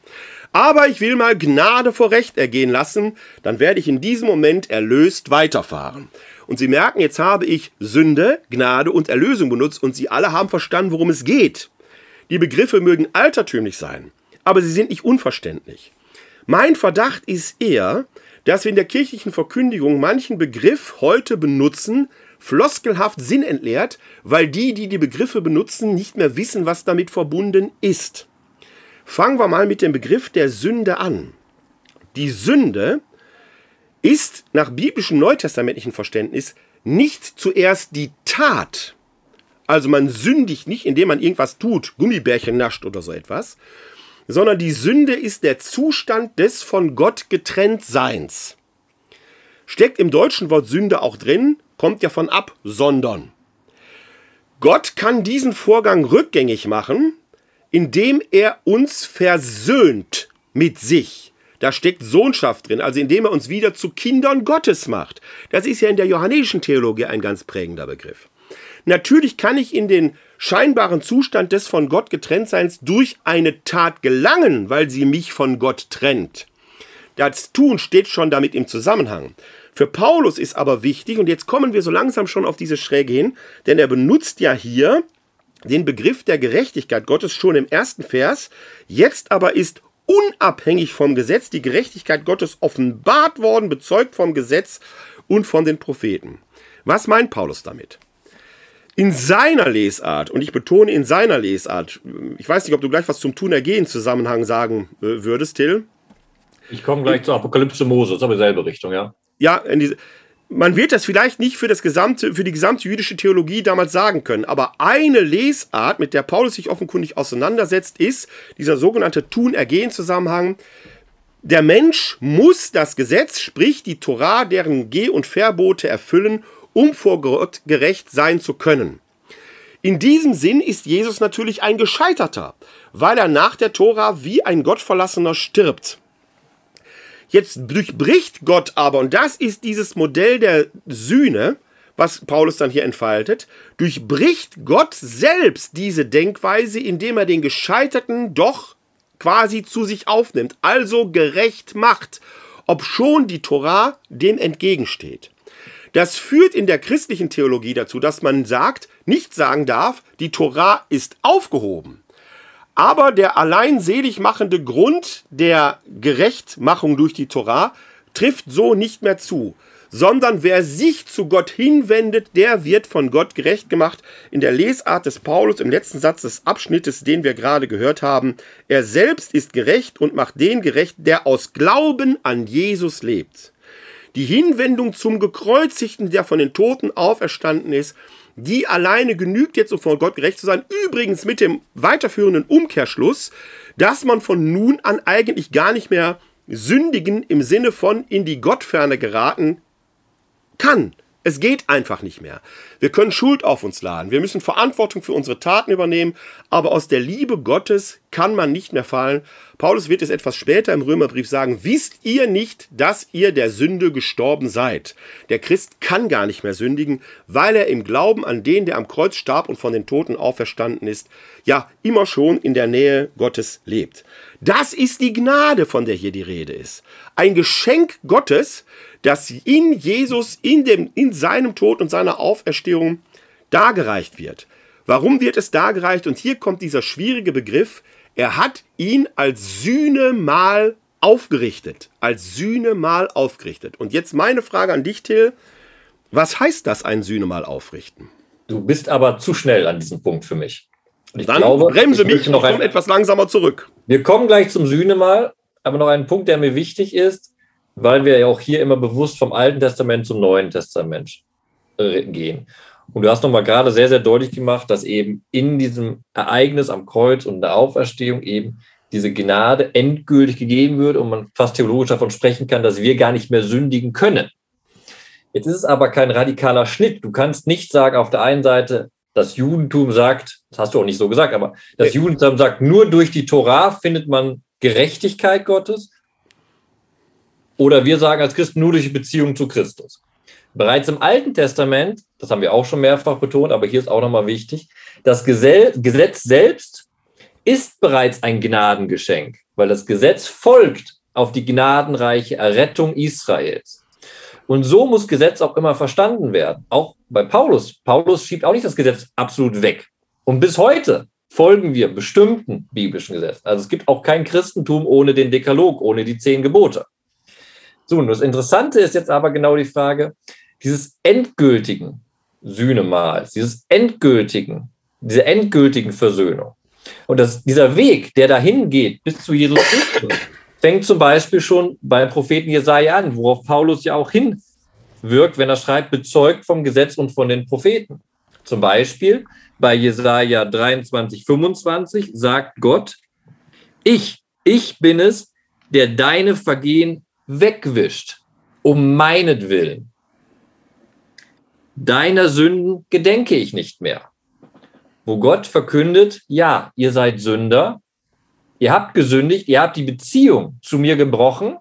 Aber ich will mal Gnade vor Recht ergehen lassen, dann werde ich in diesem Moment erlöst weiterfahren. Und Sie merken, jetzt habe ich Sünde, Gnade und Erlösung benutzt und Sie alle haben verstanden, worum es geht. Die Begriffe mögen altertümlich sein, aber sie sind nicht unverständlich. Mein Verdacht ist eher, dass wir in der kirchlichen Verkündigung manchen Begriff heute benutzen, floskelhaft sinnentleert, weil die, die die Begriffe benutzen, nicht mehr wissen, was damit verbunden ist. Fangen wir mal mit dem Begriff der Sünde an. Die Sünde ist nach biblischem neutestamentlichen Verständnis nicht zuerst die Tat. Also man sündigt nicht, indem man irgendwas tut, Gummibärchen nascht oder so etwas, sondern die Sünde ist der Zustand des von Gott getrennt Seins. Steckt im deutschen Wort Sünde auch drin, kommt ja von ab, sondern. Gott kann diesen Vorgang rückgängig machen, indem er uns versöhnt mit sich. Da steckt Sohnschaft drin, also indem er uns wieder zu Kindern Gottes macht. Das ist ja in der johannäischen Theologie ein ganz prägender Begriff. Natürlich kann ich in den scheinbaren Zustand des von Gott getrenntseins durch eine Tat gelangen, weil sie mich von Gott trennt. Das Tun steht schon damit im Zusammenhang. Für Paulus ist aber wichtig, und jetzt kommen wir so langsam schon auf diese Schräge hin, denn er benutzt ja hier den Begriff der Gerechtigkeit Gottes schon im ersten Vers. Jetzt aber ist unabhängig vom Gesetz die Gerechtigkeit Gottes offenbart worden, bezeugt vom Gesetz und von den Propheten. Was meint Paulus damit? in seiner Lesart, und ich betone in seiner Lesart, ich weiß nicht, ob du gleich was zum Tun-Ergehen-Zusammenhang sagen äh, würdest, Till. Ich komme gleich zur Apokalypse Mose, das ist aber dieselbe Richtung, ja. Ja, diese, man wird das vielleicht nicht für, das gesamte, für die gesamte jüdische Theologie damals sagen können, aber eine Lesart, mit der Paulus sich offenkundig auseinandersetzt, ist dieser sogenannte Tun-Ergehen-Zusammenhang. Der Mensch muss das Gesetz, sprich die Torah, deren Geh- und Verbote erfüllen, um vor Gott gerecht sein zu können. In diesem Sinn ist Jesus natürlich ein Gescheiterter, weil er nach der Tora wie ein Gottverlassener stirbt. Jetzt durchbricht Gott aber, und das ist dieses Modell der Sühne, was Paulus dann hier entfaltet, durchbricht Gott selbst diese Denkweise, indem er den Gescheiterten doch quasi zu sich aufnimmt, also gerecht macht, obschon die Torah dem entgegensteht. Das führt in der christlichen Theologie dazu, dass man sagt, nicht sagen darf, die Torah ist aufgehoben. Aber der allein selig machende Grund der Gerechtmachung durch die Torah trifft so nicht mehr zu, sondern wer sich zu Gott hinwendet, der wird von Gott gerecht gemacht. In der Lesart des Paulus im letzten Satz des Abschnittes, den wir gerade gehört haben, er selbst ist gerecht und macht den gerecht, der aus Glauben an Jesus lebt. Die Hinwendung zum Gekreuzigten, der von den Toten auferstanden ist, die alleine genügt jetzt, um vor Gott gerecht zu sein. Übrigens mit dem weiterführenden Umkehrschluss, dass man von nun an eigentlich gar nicht mehr sündigen im Sinne von in die Gottferne geraten kann. Es geht einfach nicht mehr. Wir können Schuld auf uns laden. Wir müssen Verantwortung für unsere Taten übernehmen. Aber aus der Liebe Gottes kann man nicht mehr fallen. Paulus wird es etwas später im Römerbrief sagen, wisst ihr nicht, dass ihr der Sünde gestorben seid? Der Christ kann gar nicht mehr sündigen, weil er im Glauben an den, der am Kreuz starb und von den Toten auferstanden ist, ja immer schon in der Nähe Gottes lebt. Das ist die Gnade, von der hier die Rede ist. Ein Geschenk Gottes, das in Jesus, in, dem, in seinem Tod und seiner Auferstehung dargereicht wird. Warum wird es dargereicht? Und hier kommt dieser schwierige Begriff. Er hat ihn als Sühne mal aufgerichtet. Als Sühne mal aufgerichtet. Und jetzt meine Frage an dich, Till. Was heißt das, ein Sühne mal aufrichten? Du bist aber zu schnell an diesem Punkt für mich. ich Dann glaube, bremse ich mich noch ein, etwas langsamer zurück. Wir kommen gleich zum Sühne mal, aber noch ein Punkt, der mir wichtig ist weil wir ja auch hier immer bewusst vom Alten Testament zum Neuen Testament äh, gehen. Und du hast nochmal gerade sehr, sehr deutlich gemacht, dass eben in diesem Ereignis am Kreuz und der Auferstehung eben diese Gnade endgültig gegeben wird und man fast theologisch davon sprechen kann, dass wir gar nicht mehr sündigen können. Jetzt ist es aber kein radikaler Schnitt. Du kannst nicht sagen, auf der einen Seite, das Judentum sagt, das hast du auch nicht so gesagt, aber das Judentum sagt, nur durch die Torah findet man Gerechtigkeit Gottes oder wir sagen als Christen nur durch die Beziehung zu Christus. Bereits im Alten Testament, das haben wir auch schon mehrfach betont, aber hier ist auch nochmal wichtig, das Gesetz selbst ist bereits ein Gnadengeschenk, weil das Gesetz folgt auf die gnadenreiche Errettung Israels. Und so muss Gesetz auch immer verstanden werden. Auch bei Paulus. Paulus schiebt auch nicht das Gesetz absolut weg. Und bis heute folgen wir bestimmten biblischen Gesetzen. Also es gibt auch kein Christentum ohne den Dekalog, ohne die zehn Gebote. So, und das Interessante ist jetzt aber genau die Frage, dieses endgültigen Sühnemals, dieses endgültigen, diese endgültigen Versöhnung. Und das, dieser Weg, der dahin geht bis zu Jesus Christus, [coughs] fängt zum Beispiel schon beim Propheten Jesaja an, worauf Paulus ja auch hinwirkt, wenn er schreibt, bezeugt vom Gesetz und von den Propheten. Zum Beispiel bei Jesaja 23, 25 sagt Gott, ich, ich bin es, der deine Vergehen wegwischt, um meinetwillen. Deiner Sünden gedenke ich nicht mehr. Wo Gott verkündet, ja, ihr seid Sünder, ihr habt gesündigt, ihr habt die Beziehung zu mir gebrochen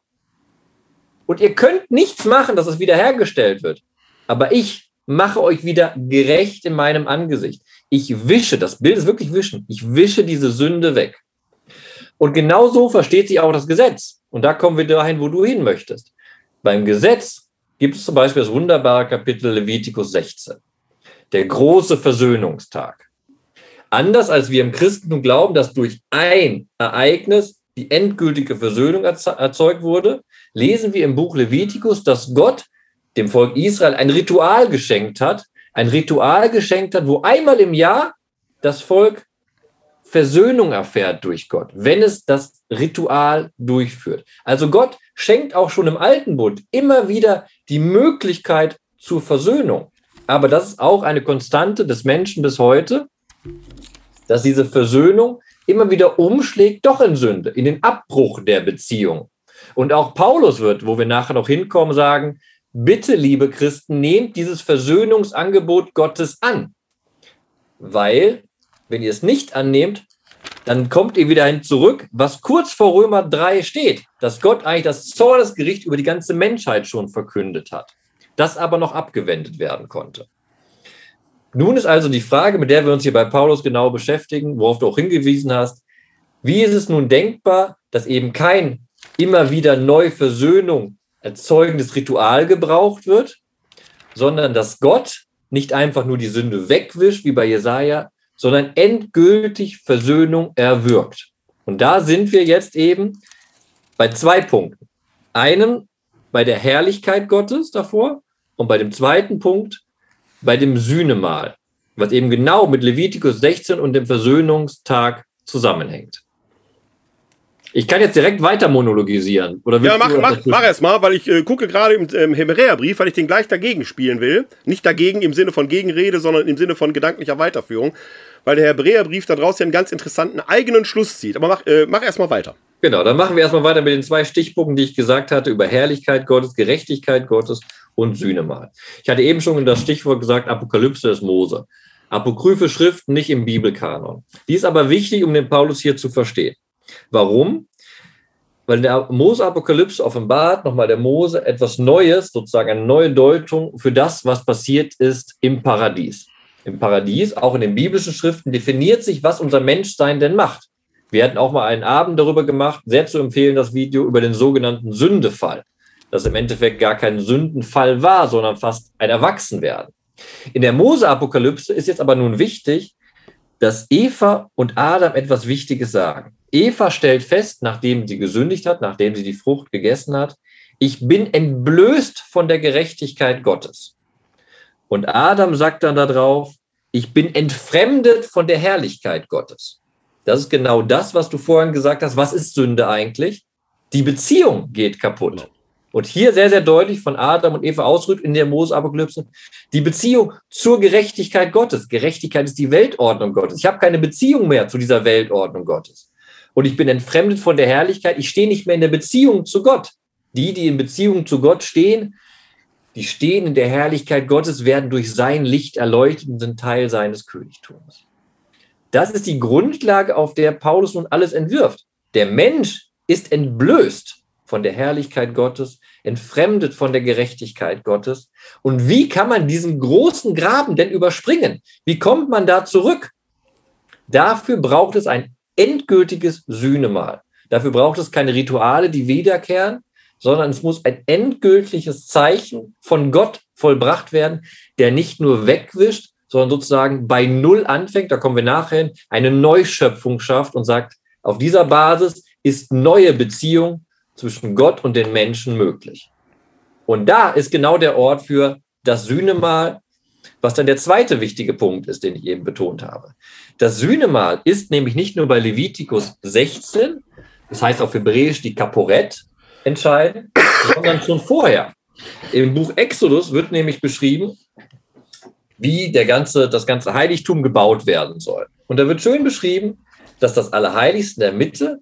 und ihr könnt nichts machen, dass es wiederhergestellt wird. Aber ich mache euch wieder gerecht in meinem Angesicht. Ich wische, das Bild ist wirklich wischen, ich wische diese Sünde weg. Und genau so versteht sich auch das Gesetz. Und da kommen wir dahin, wo du hin möchtest. Beim Gesetz gibt es zum Beispiel das wunderbare Kapitel Levitikus 16, der große Versöhnungstag. Anders als wir im Christentum glauben, dass durch ein Ereignis die endgültige Versöhnung erzeugt wurde, lesen wir im Buch Levitikus, dass Gott dem Volk Israel ein Ritual geschenkt hat, ein Ritual geschenkt hat, wo einmal im Jahr das Volk Versöhnung erfährt durch Gott, wenn es das Ritual durchführt. Also Gott schenkt auch schon im Alten Bund immer wieder die Möglichkeit zur Versöhnung. Aber das ist auch eine Konstante des Menschen bis heute, dass diese Versöhnung immer wieder umschlägt, doch in Sünde, in den Abbruch der Beziehung. Und auch Paulus wird, wo wir nachher noch hinkommen, sagen, bitte, liebe Christen, nehmt dieses Versöhnungsangebot Gottes an. weil, wenn ihr es nicht annehmt, dann kommt ihr wieder hin zurück, was kurz vor Römer 3 steht, dass Gott eigentlich das Zornesgericht über die ganze Menschheit schon verkündet hat, das aber noch abgewendet werden konnte. Nun ist also die Frage, mit der wir uns hier bei Paulus genau beschäftigen, worauf du auch hingewiesen hast, wie ist es nun denkbar, dass eben kein immer wieder neu Versöhnung erzeugendes Ritual gebraucht wird, sondern dass Gott nicht einfach nur die Sünde wegwischt, wie bei Jesaja, sondern endgültig Versöhnung erwirkt. Und da sind wir jetzt eben bei zwei Punkten. Einem bei der Herrlichkeit Gottes davor und bei dem zweiten Punkt bei dem Sühnemal, was eben genau mit Levitikus 16 und dem Versöhnungstag zusammenhängt. Ich kann jetzt direkt weiter monologisieren. Oder ja, mach, mach, mach erst mal, weil ich äh, gucke gerade im ähm, Hebräerbrief, weil ich den gleich dagegen spielen will. Nicht dagegen im Sinne von Gegenrede, sondern im Sinne von gedanklicher Weiterführung. Weil der Hebräerbrief daraus ja einen ganz interessanten eigenen Schluss zieht. Aber mach, äh, mach erst mal weiter. Genau, dann machen wir erstmal weiter mit den zwei Stichpunkten, die ich gesagt hatte, über Herrlichkeit Gottes, Gerechtigkeit Gottes und Sühnemal. Ich hatte eben schon das Stichwort gesagt, Apokalypse des Mose. Apokryphe Schriften nicht im Bibelkanon. Die ist aber wichtig, um den Paulus hier zu verstehen. Warum? Weil der Mose-Apokalypse offenbart nochmal der Mose etwas Neues, sozusagen eine neue Deutung für das, was passiert ist im Paradies. Im Paradies, auch in den biblischen Schriften, definiert sich, was unser Menschsein denn macht. Wir hatten auch mal einen Abend darüber gemacht, sehr zu empfehlen, das Video über den sogenannten Sündefall, das im Endeffekt gar kein Sündenfall war, sondern fast ein Erwachsenwerden. In der Mose-Apokalypse ist jetzt aber nun wichtig, dass Eva und Adam etwas Wichtiges sagen. Eva stellt fest, nachdem sie gesündigt hat, nachdem sie die Frucht gegessen hat, ich bin entblößt von der Gerechtigkeit Gottes. Und Adam sagt dann darauf, ich bin entfremdet von der Herrlichkeit Gottes. Das ist genau das, was du vorhin gesagt hast. Was ist Sünde eigentlich? Die Beziehung geht kaputt. Und hier sehr, sehr deutlich von Adam und Eva ausrückt in der Mose-Apokalypse die Beziehung zur Gerechtigkeit Gottes. Gerechtigkeit ist die Weltordnung Gottes. Ich habe keine Beziehung mehr zu dieser Weltordnung Gottes und ich bin entfremdet von der Herrlichkeit. Ich stehe nicht mehr in der Beziehung zu Gott. Die, die in Beziehung zu Gott stehen, die stehen in der Herrlichkeit Gottes, werden durch sein Licht erleuchtet und sind Teil seines Königtums. Das ist die Grundlage, auf der Paulus nun alles entwirft. Der Mensch ist entblößt von der Herrlichkeit Gottes, entfremdet von der Gerechtigkeit Gottes. Und wie kann man diesen großen Graben denn überspringen? Wie kommt man da zurück? Dafür braucht es ein endgültiges Sühnemal. Dafür braucht es keine Rituale, die wiederkehren, sondern es muss ein endgültiges Zeichen von Gott vollbracht werden, der nicht nur wegwischt, sondern sozusagen bei Null anfängt, da kommen wir nachher hin, eine Neuschöpfung schafft und sagt, auf dieser Basis ist neue Beziehung zwischen Gott und den Menschen möglich. Und da ist genau der Ort für das Sühnemal, was dann der zweite wichtige Punkt ist, den ich eben betont habe. Das Sühnemal ist nämlich nicht nur bei Levitikus 16, das heißt auf Hebräisch die Kaporet, entscheidend, sondern schon vorher. Im Buch Exodus wird nämlich beschrieben, wie der ganze, das ganze Heiligtum gebaut werden soll. Und da wird schön beschrieben, dass das Allerheiligste in der Mitte,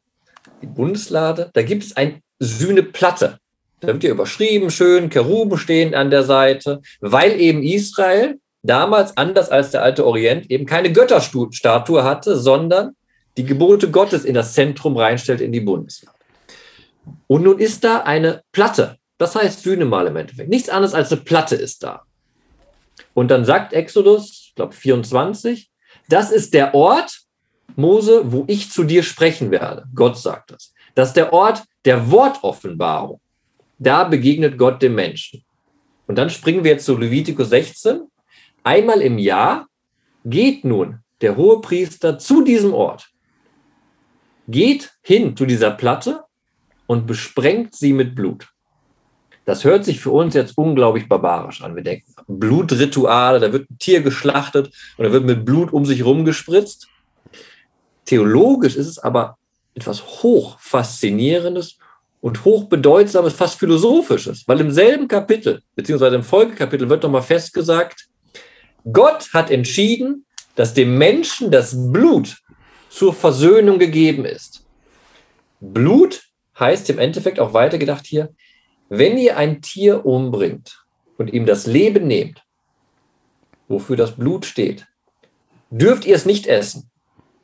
die Bundeslade, da gibt es eine Sühneplatte. Da wird ja überschrieben, schön, Keruben stehen an der Seite, weil eben Israel damals, anders als der alte Orient, eben keine Götterstatue hatte, sondern die Gebote Gottes in das Zentrum reinstellt in die Bundeslade. Und nun ist da eine Platte. Das heißt Sühnemal im Endeffekt. Nichts anderes als eine Platte ist da. Und dann sagt Exodus, ich glaube 24, das ist der Ort, Mose, wo ich zu dir sprechen werde. Gott sagt das. Das ist der Ort der Wortoffenbarung. Da begegnet Gott dem Menschen. Und dann springen wir jetzt zu Levitikus 16 Einmal im Jahr geht nun der hohe Priester zu diesem Ort, geht hin zu dieser Platte und besprengt sie mit Blut. Das hört sich für uns jetzt unglaublich barbarisch an. Wir denken, Blutrituale, da wird ein Tier geschlachtet und da wird mit Blut um sich herum gespritzt. Theologisch ist es aber etwas hoch faszinierendes und hochbedeutsames, fast philosophisches, weil im selben Kapitel, beziehungsweise im Folgekapitel wird nochmal festgesagt, Gott hat entschieden, dass dem Menschen das Blut zur Versöhnung gegeben ist. Blut heißt im Endeffekt auch weitergedacht hier, wenn ihr ein Tier umbringt und ihm das Leben nehmt, wofür das Blut steht, dürft ihr es nicht essen.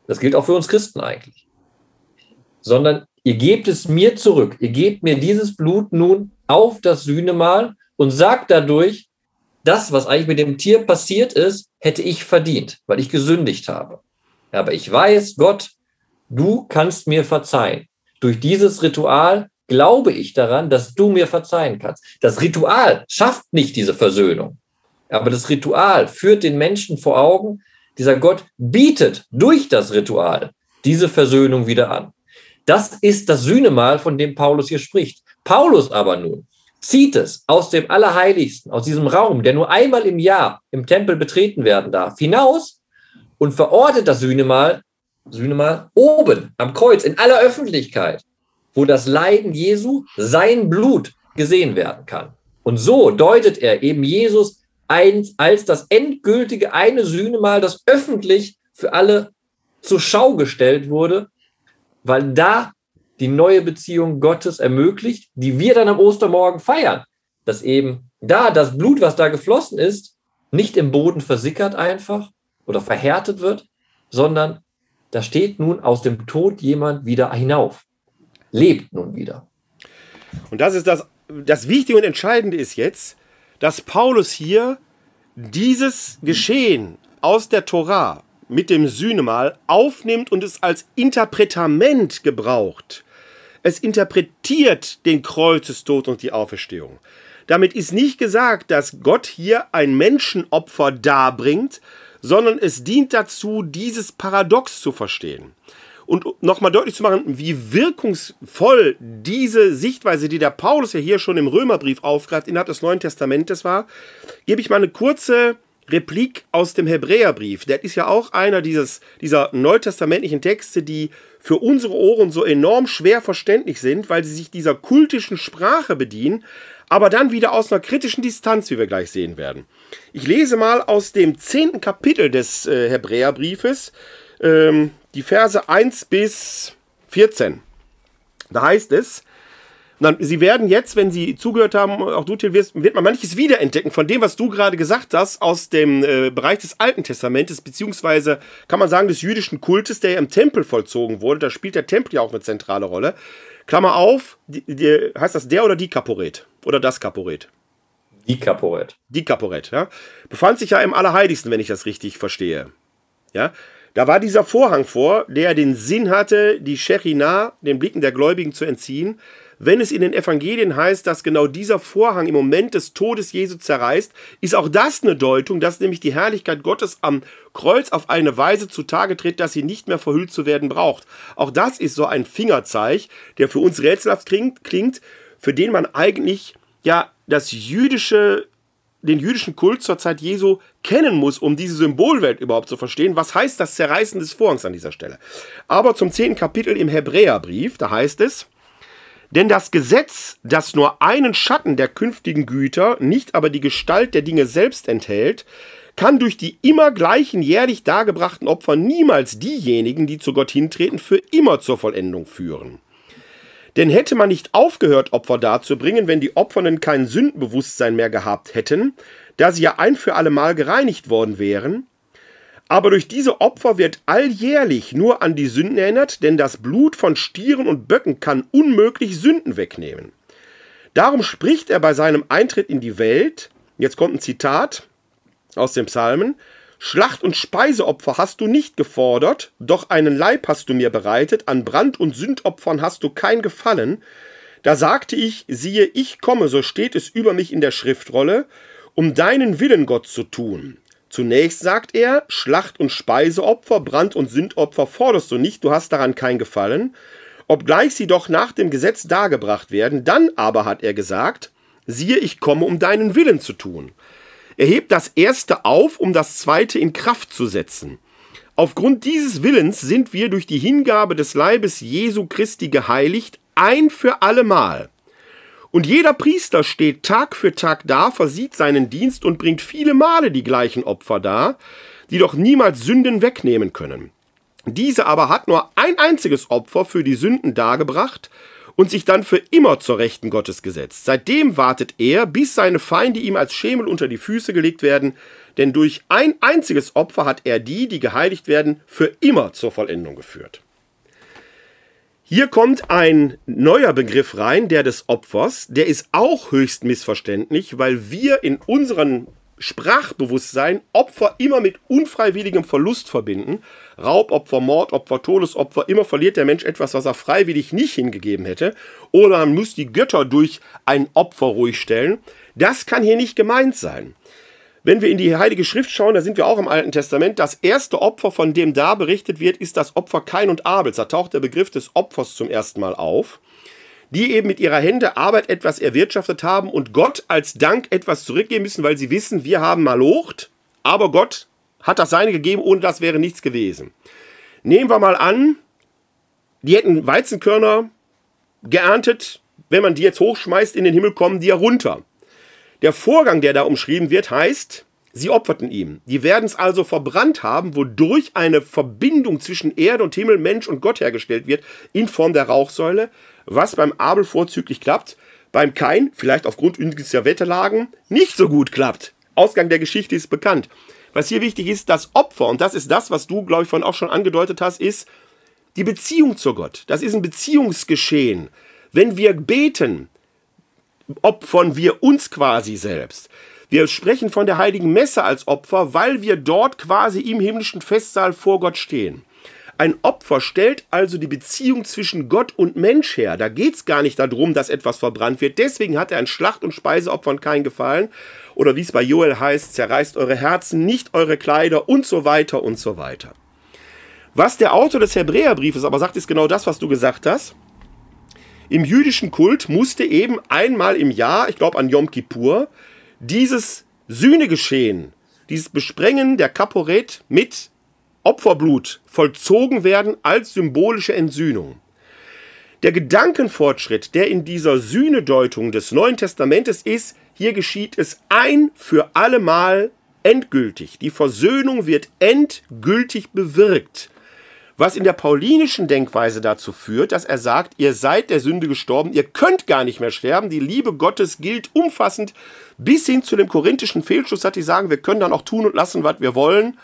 Das gilt auch für uns Christen eigentlich. Sondern ihr gebt es mir zurück. Ihr gebt mir dieses Blut nun auf das Sühnemal und sagt dadurch, das, was eigentlich mit dem Tier passiert ist, hätte ich verdient, weil ich gesündigt habe. Aber ich weiß, Gott, du kannst mir verzeihen. Durch dieses Ritual glaube ich daran, dass du mir verzeihen kannst. Das Ritual schafft nicht diese Versöhnung. Aber das Ritual führt den Menschen vor Augen, dieser Gott bietet durch das Ritual diese Versöhnung wieder an. Das ist das Sühnemal, von dem Paulus hier spricht. Paulus aber nun zieht es aus dem Allerheiligsten, aus diesem Raum, der nur einmal im Jahr im Tempel betreten werden darf, hinaus und verortet das Sühnemal, Sühnemal oben am Kreuz in aller Öffentlichkeit, wo das Leiden Jesu, sein Blut gesehen werden kann. Und so deutet er eben Jesus ein, als das endgültige eine Sühnemal, das öffentlich für alle zur Schau gestellt wurde, weil da die neue Beziehung Gottes ermöglicht, die wir dann am Ostermorgen feiern. Dass eben da das Blut, was da geflossen ist, nicht im Boden versickert einfach oder verhärtet wird, sondern da steht nun aus dem Tod jemand wieder hinauf, lebt nun wieder. Und das ist das, das Wichtige und Entscheidende ist jetzt, dass Paulus hier dieses Geschehen aus der Torah mit dem Sühnemal aufnimmt und es als Interpretament gebraucht. Es interpretiert den Kreuzestod und die Auferstehung. Damit ist nicht gesagt, dass Gott hier ein Menschenopfer darbringt, sondern es dient dazu, dieses Paradox zu verstehen. Und nochmal deutlich zu machen, wie wirkungsvoll diese Sichtweise, die der Paulus ja hier schon im Römerbrief aufgreift, innerhalb des Neuen Testamentes war, gebe ich mal eine kurze Replik aus dem Hebräerbrief. Der ist ja auch einer dieses, dieser neutestamentlichen Texte, die für unsere Ohren so enorm schwer verständlich sind, weil sie sich dieser kultischen Sprache bedienen, aber dann wieder aus einer kritischen Distanz, wie wir gleich sehen werden. Ich lese mal aus dem zehnten Kapitel des äh, Hebräerbriefes ähm, die Verse 1 bis 14. Da heißt es, dann, Sie werden jetzt, wenn Sie zugehört haben, auch du, Till, wirst, wird man manches wiederentdecken von dem, was du gerade gesagt hast, aus dem äh, Bereich des Alten Testamentes, beziehungsweise kann man sagen, des jüdischen Kultes, der ja im Tempel vollzogen wurde. Da spielt der Tempel ja auch eine zentrale Rolle. Klammer auf, die, die, heißt das der oder die Kaporet? Oder das Kaporet? Die Kaporet. Die Kaporet, ja. Befand sich ja im Allerheiligsten, wenn ich das richtig verstehe. Ja. Da war dieser Vorhang vor, der den Sinn hatte, die Shechina den Blicken der Gläubigen zu entziehen wenn es in den Evangelien heißt, dass genau dieser Vorhang im Moment des Todes Jesu zerreißt, ist auch das eine Deutung, dass nämlich die Herrlichkeit Gottes am Kreuz auf eine Weise zutage tritt, dass sie nicht mehr verhüllt zu werden braucht. Auch das ist so ein Fingerzeig, der für uns rätselhaft klingt, klingt für den man eigentlich ja das jüdische den jüdischen Kult zur Zeit Jesu kennen muss, um diese Symbolwelt überhaupt zu verstehen. Was heißt das Zerreißen des Vorhangs an dieser Stelle? Aber zum zehnten Kapitel im Hebräerbrief, da heißt es, denn das Gesetz, das nur einen Schatten der künftigen Güter, nicht aber die Gestalt der Dinge selbst enthält, kann durch die immer gleichen jährlich dargebrachten Opfer niemals diejenigen, die zu Gott hintreten, für immer zur Vollendung führen. Denn hätte man nicht aufgehört, Opfer darzubringen, wenn die Opfernden kein Sündenbewusstsein mehr gehabt hätten, da sie ja ein für allemal gereinigt worden wären, aber durch diese Opfer wird alljährlich nur an die Sünden erinnert, denn das Blut von Stieren und Böcken kann unmöglich Sünden wegnehmen. Darum spricht er bei seinem Eintritt in die Welt, jetzt kommt ein Zitat aus dem Psalmen, Schlacht- und Speiseopfer hast du nicht gefordert, doch einen Leib hast du mir bereitet, an Brand- und Sündopfern hast du kein Gefallen. Da sagte ich, siehe, ich komme, so steht es über mich in der Schriftrolle, um deinen Willen, Gott, zu tun. Zunächst sagt er, Schlacht- und Speiseopfer, Brand- und Sündopfer forderst du nicht, du hast daran kein Gefallen, obgleich sie doch nach dem Gesetz dargebracht werden, dann aber hat er gesagt, siehe, ich komme, um deinen Willen zu tun. Er hebt das erste auf, um das zweite in Kraft zu setzen. Aufgrund dieses Willens sind wir durch die Hingabe des Leibes Jesu Christi geheiligt, ein für allemal. Und jeder Priester steht Tag für Tag da, versieht seinen Dienst und bringt viele Male die gleichen Opfer dar, die doch niemals Sünden wegnehmen können. Diese aber hat nur ein einziges Opfer für die Sünden dargebracht und sich dann für immer zur Rechten Gottes gesetzt. Seitdem wartet er, bis seine Feinde ihm als Schemel unter die Füße gelegt werden, denn durch ein einziges Opfer hat er die, die geheiligt werden, für immer zur Vollendung geführt. Hier kommt ein neuer Begriff rein, der des Opfers. Der ist auch höchst missverständlich, weil wir in unserem Sprachbewusstsein Opfer immer mit unfreiwilligem Verlust verbinden. Raubopfer, Mordopfer, Todesopfer, immer verliert der Mensch etwas, was er freiwillig nicht hingegeben hätte. Oder man muss die Götter durch ein Opfer ruhig stellen. Das kann hier nicht gemeint sein. Wenn wir in die Heilige Schrift schauen, da sind wir auch im Alten Testament, das erste Opfer, von dem da berichtet wird, ist das Opfer Kain und Abels. Da taucht der Begriff des Opfers zum ersten Mal auf, die eben mit ihrer Hände Arbeit etwas erwirtschaftet haben und Gott als Dank etwas zurückgeben müssen, weil sie wissen, wir haben malocht, aber Gott hat das Seine gegeben, ohne das wäre nichts gewesen. Nehmen wir mal an, die hätten Weizenkörner geerntet, wenn man die jetzt hochschmeißt in den Himmel, kommen die ja runter. Der Vorgang, der da umschrieben wird, heißt, sie opferten ihm. Die werden es also verbrannt haben, wodurch eine Verbindung zwischen Erde und Himmel, Mensch und Gott hergestellt wird, in Form der Rauchsäule, was beim Abel vorzüglich klappt, beim Kain, vielleicht aufgrund ungünstiger Wetterlagen, nicht so gut klappt. Ausgang der Geschichte ist bekannt. Was hier wichtig ist, das Opfer, und das ist das, was du, glaube ich, vorhin auch schon angedeutet hast, ist die Beziehung zu Gott. Das ist ein Beziehungsgeschehen. Wenn wir beten, opfern wir uns quasi selbst. Wir sprechen von der heiligen Messe als Opfer, weil wir dort quasi im himmlischen Festsaal vor Gott stehen. Ein Opfer stellt also die Beziehung zwischen Gott und Mensch her. Da geht es gar nicht darum, dass etwas verbrannt wird. Deswegen hat er an Schlacht- und Speiseopfern keinen Gefallen. Oder wie es bei Joel heißt, zerreißt eure Herzen, nicht eure Kleider und so weiter und so weiter. Was der Autor des Hebräerbriefes aber sagt, ist genau das, was du gesagt hast. Im jüdischen Kult musste eben einmal im Jahr, ich glaube an Yom Kippur, dieses Sühnegeschehen, dieses Besprengen der Kaporet mit Opferblut vollzogen werden als symbolische Entsühnung. Der Gedankenfortschritt, der in dieser Sühnedeutung des Neuen Testamentes ist, hier geschieht es ein für allemal endgültig. Die Versöhnung wird endgültig bewirkt was in der paulinischen Denkweise dazu führt, dass er sagt, ihr seid der Sünde gestorben, ihr könnt gar nicht mehr sterben, die Liebe Gottes gilt umfassend bis hin zu dem korinthischen Fehlschluss, dass die sagen, wir können dann auch tun und lassen, was wir wollen.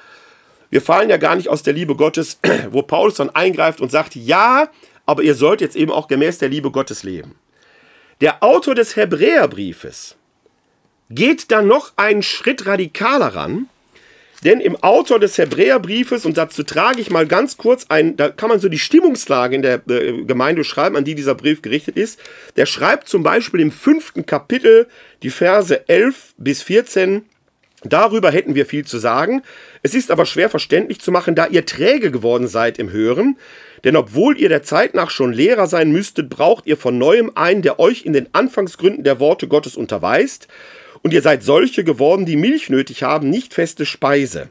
Wir fallen ja gar nicht aus der Liebe Gottes, [clears throat] wo Paulus dann eingreift und sagt, ja, aber ihr sollt jetzt eben auch gemäß der Liebe Gottes leben. Der Autor des Hebräerbriefes geht dann noch einen Schritt radikaler ran denn im Autor des Hebräerbriefes, und dazu trage ich mal ganz kurz ein, da kann man so die Stimmungslage in der äh, Gemeinde schreiben, an die dieser Brief gerichtet ist. Der schreibt zum Beispiel im fünften Kapitel die Verse 11 bis 14. Darüber hätten wir viel zu sagen. Es ist aber schwer verständlich zu machen, da ihr träge geworden seid im Hören. Denn obwohl ihr der Zeit nach schon Lehrer sein müsstet, braucht ihr von neuem einen, der euch in den Anfangsgründen der Worte Gottes unterweist und ihr seid solche geworden, die Milch nötig haben, nicht feste Speise.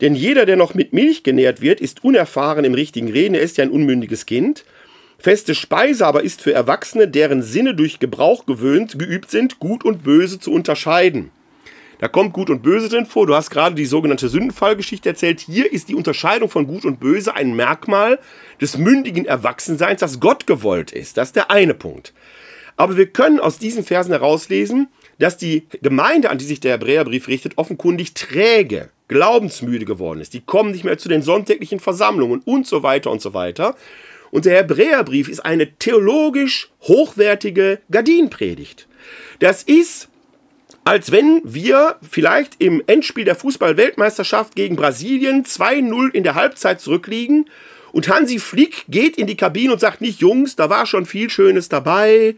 Denn jeder, der noch mit Milch genährt wird, ist unerfahren im richtigen Reden, er ist ja ein unmündiges Kind. Feste Speise aber ist für Erwachsene, deren Sinne durch Gebrauch gewöhnt, geübt sind, gut und böse zu unterscheiden. Da kommt Gut und Böse drin vor. Du hast gerade die sogenannte Sündenfallgeschichte erzählt. Hier ist die Unterscheidung von Gut und Böse ein Merkmal des mündigen Erwachsenseins, das Gott gewollt ist. Das ist der eine Punkt. Aber wir können aus diesen Versen herauslesen, dass die Gemeinde, an die sich der Hebräerbrief richtet, offenkundig träge, glaubensmüde geworden ist. Die kommen nicht mehr zu den sonntäglichen Versammlungen und so weiter und so weiter. Und der Hebräerbrief ist eine theologisch hochwertige Gardinenpredigt. Das ist, als wenn wir vielleicht im Endspiel der Fußball-Weltmeisterschaft gegen Brasilien 2-0 in der Halbzeit zurückliegen und Hansi Flick geht in die Kabine und sagt nicht, Jungs, da war schon viel Schönes dabei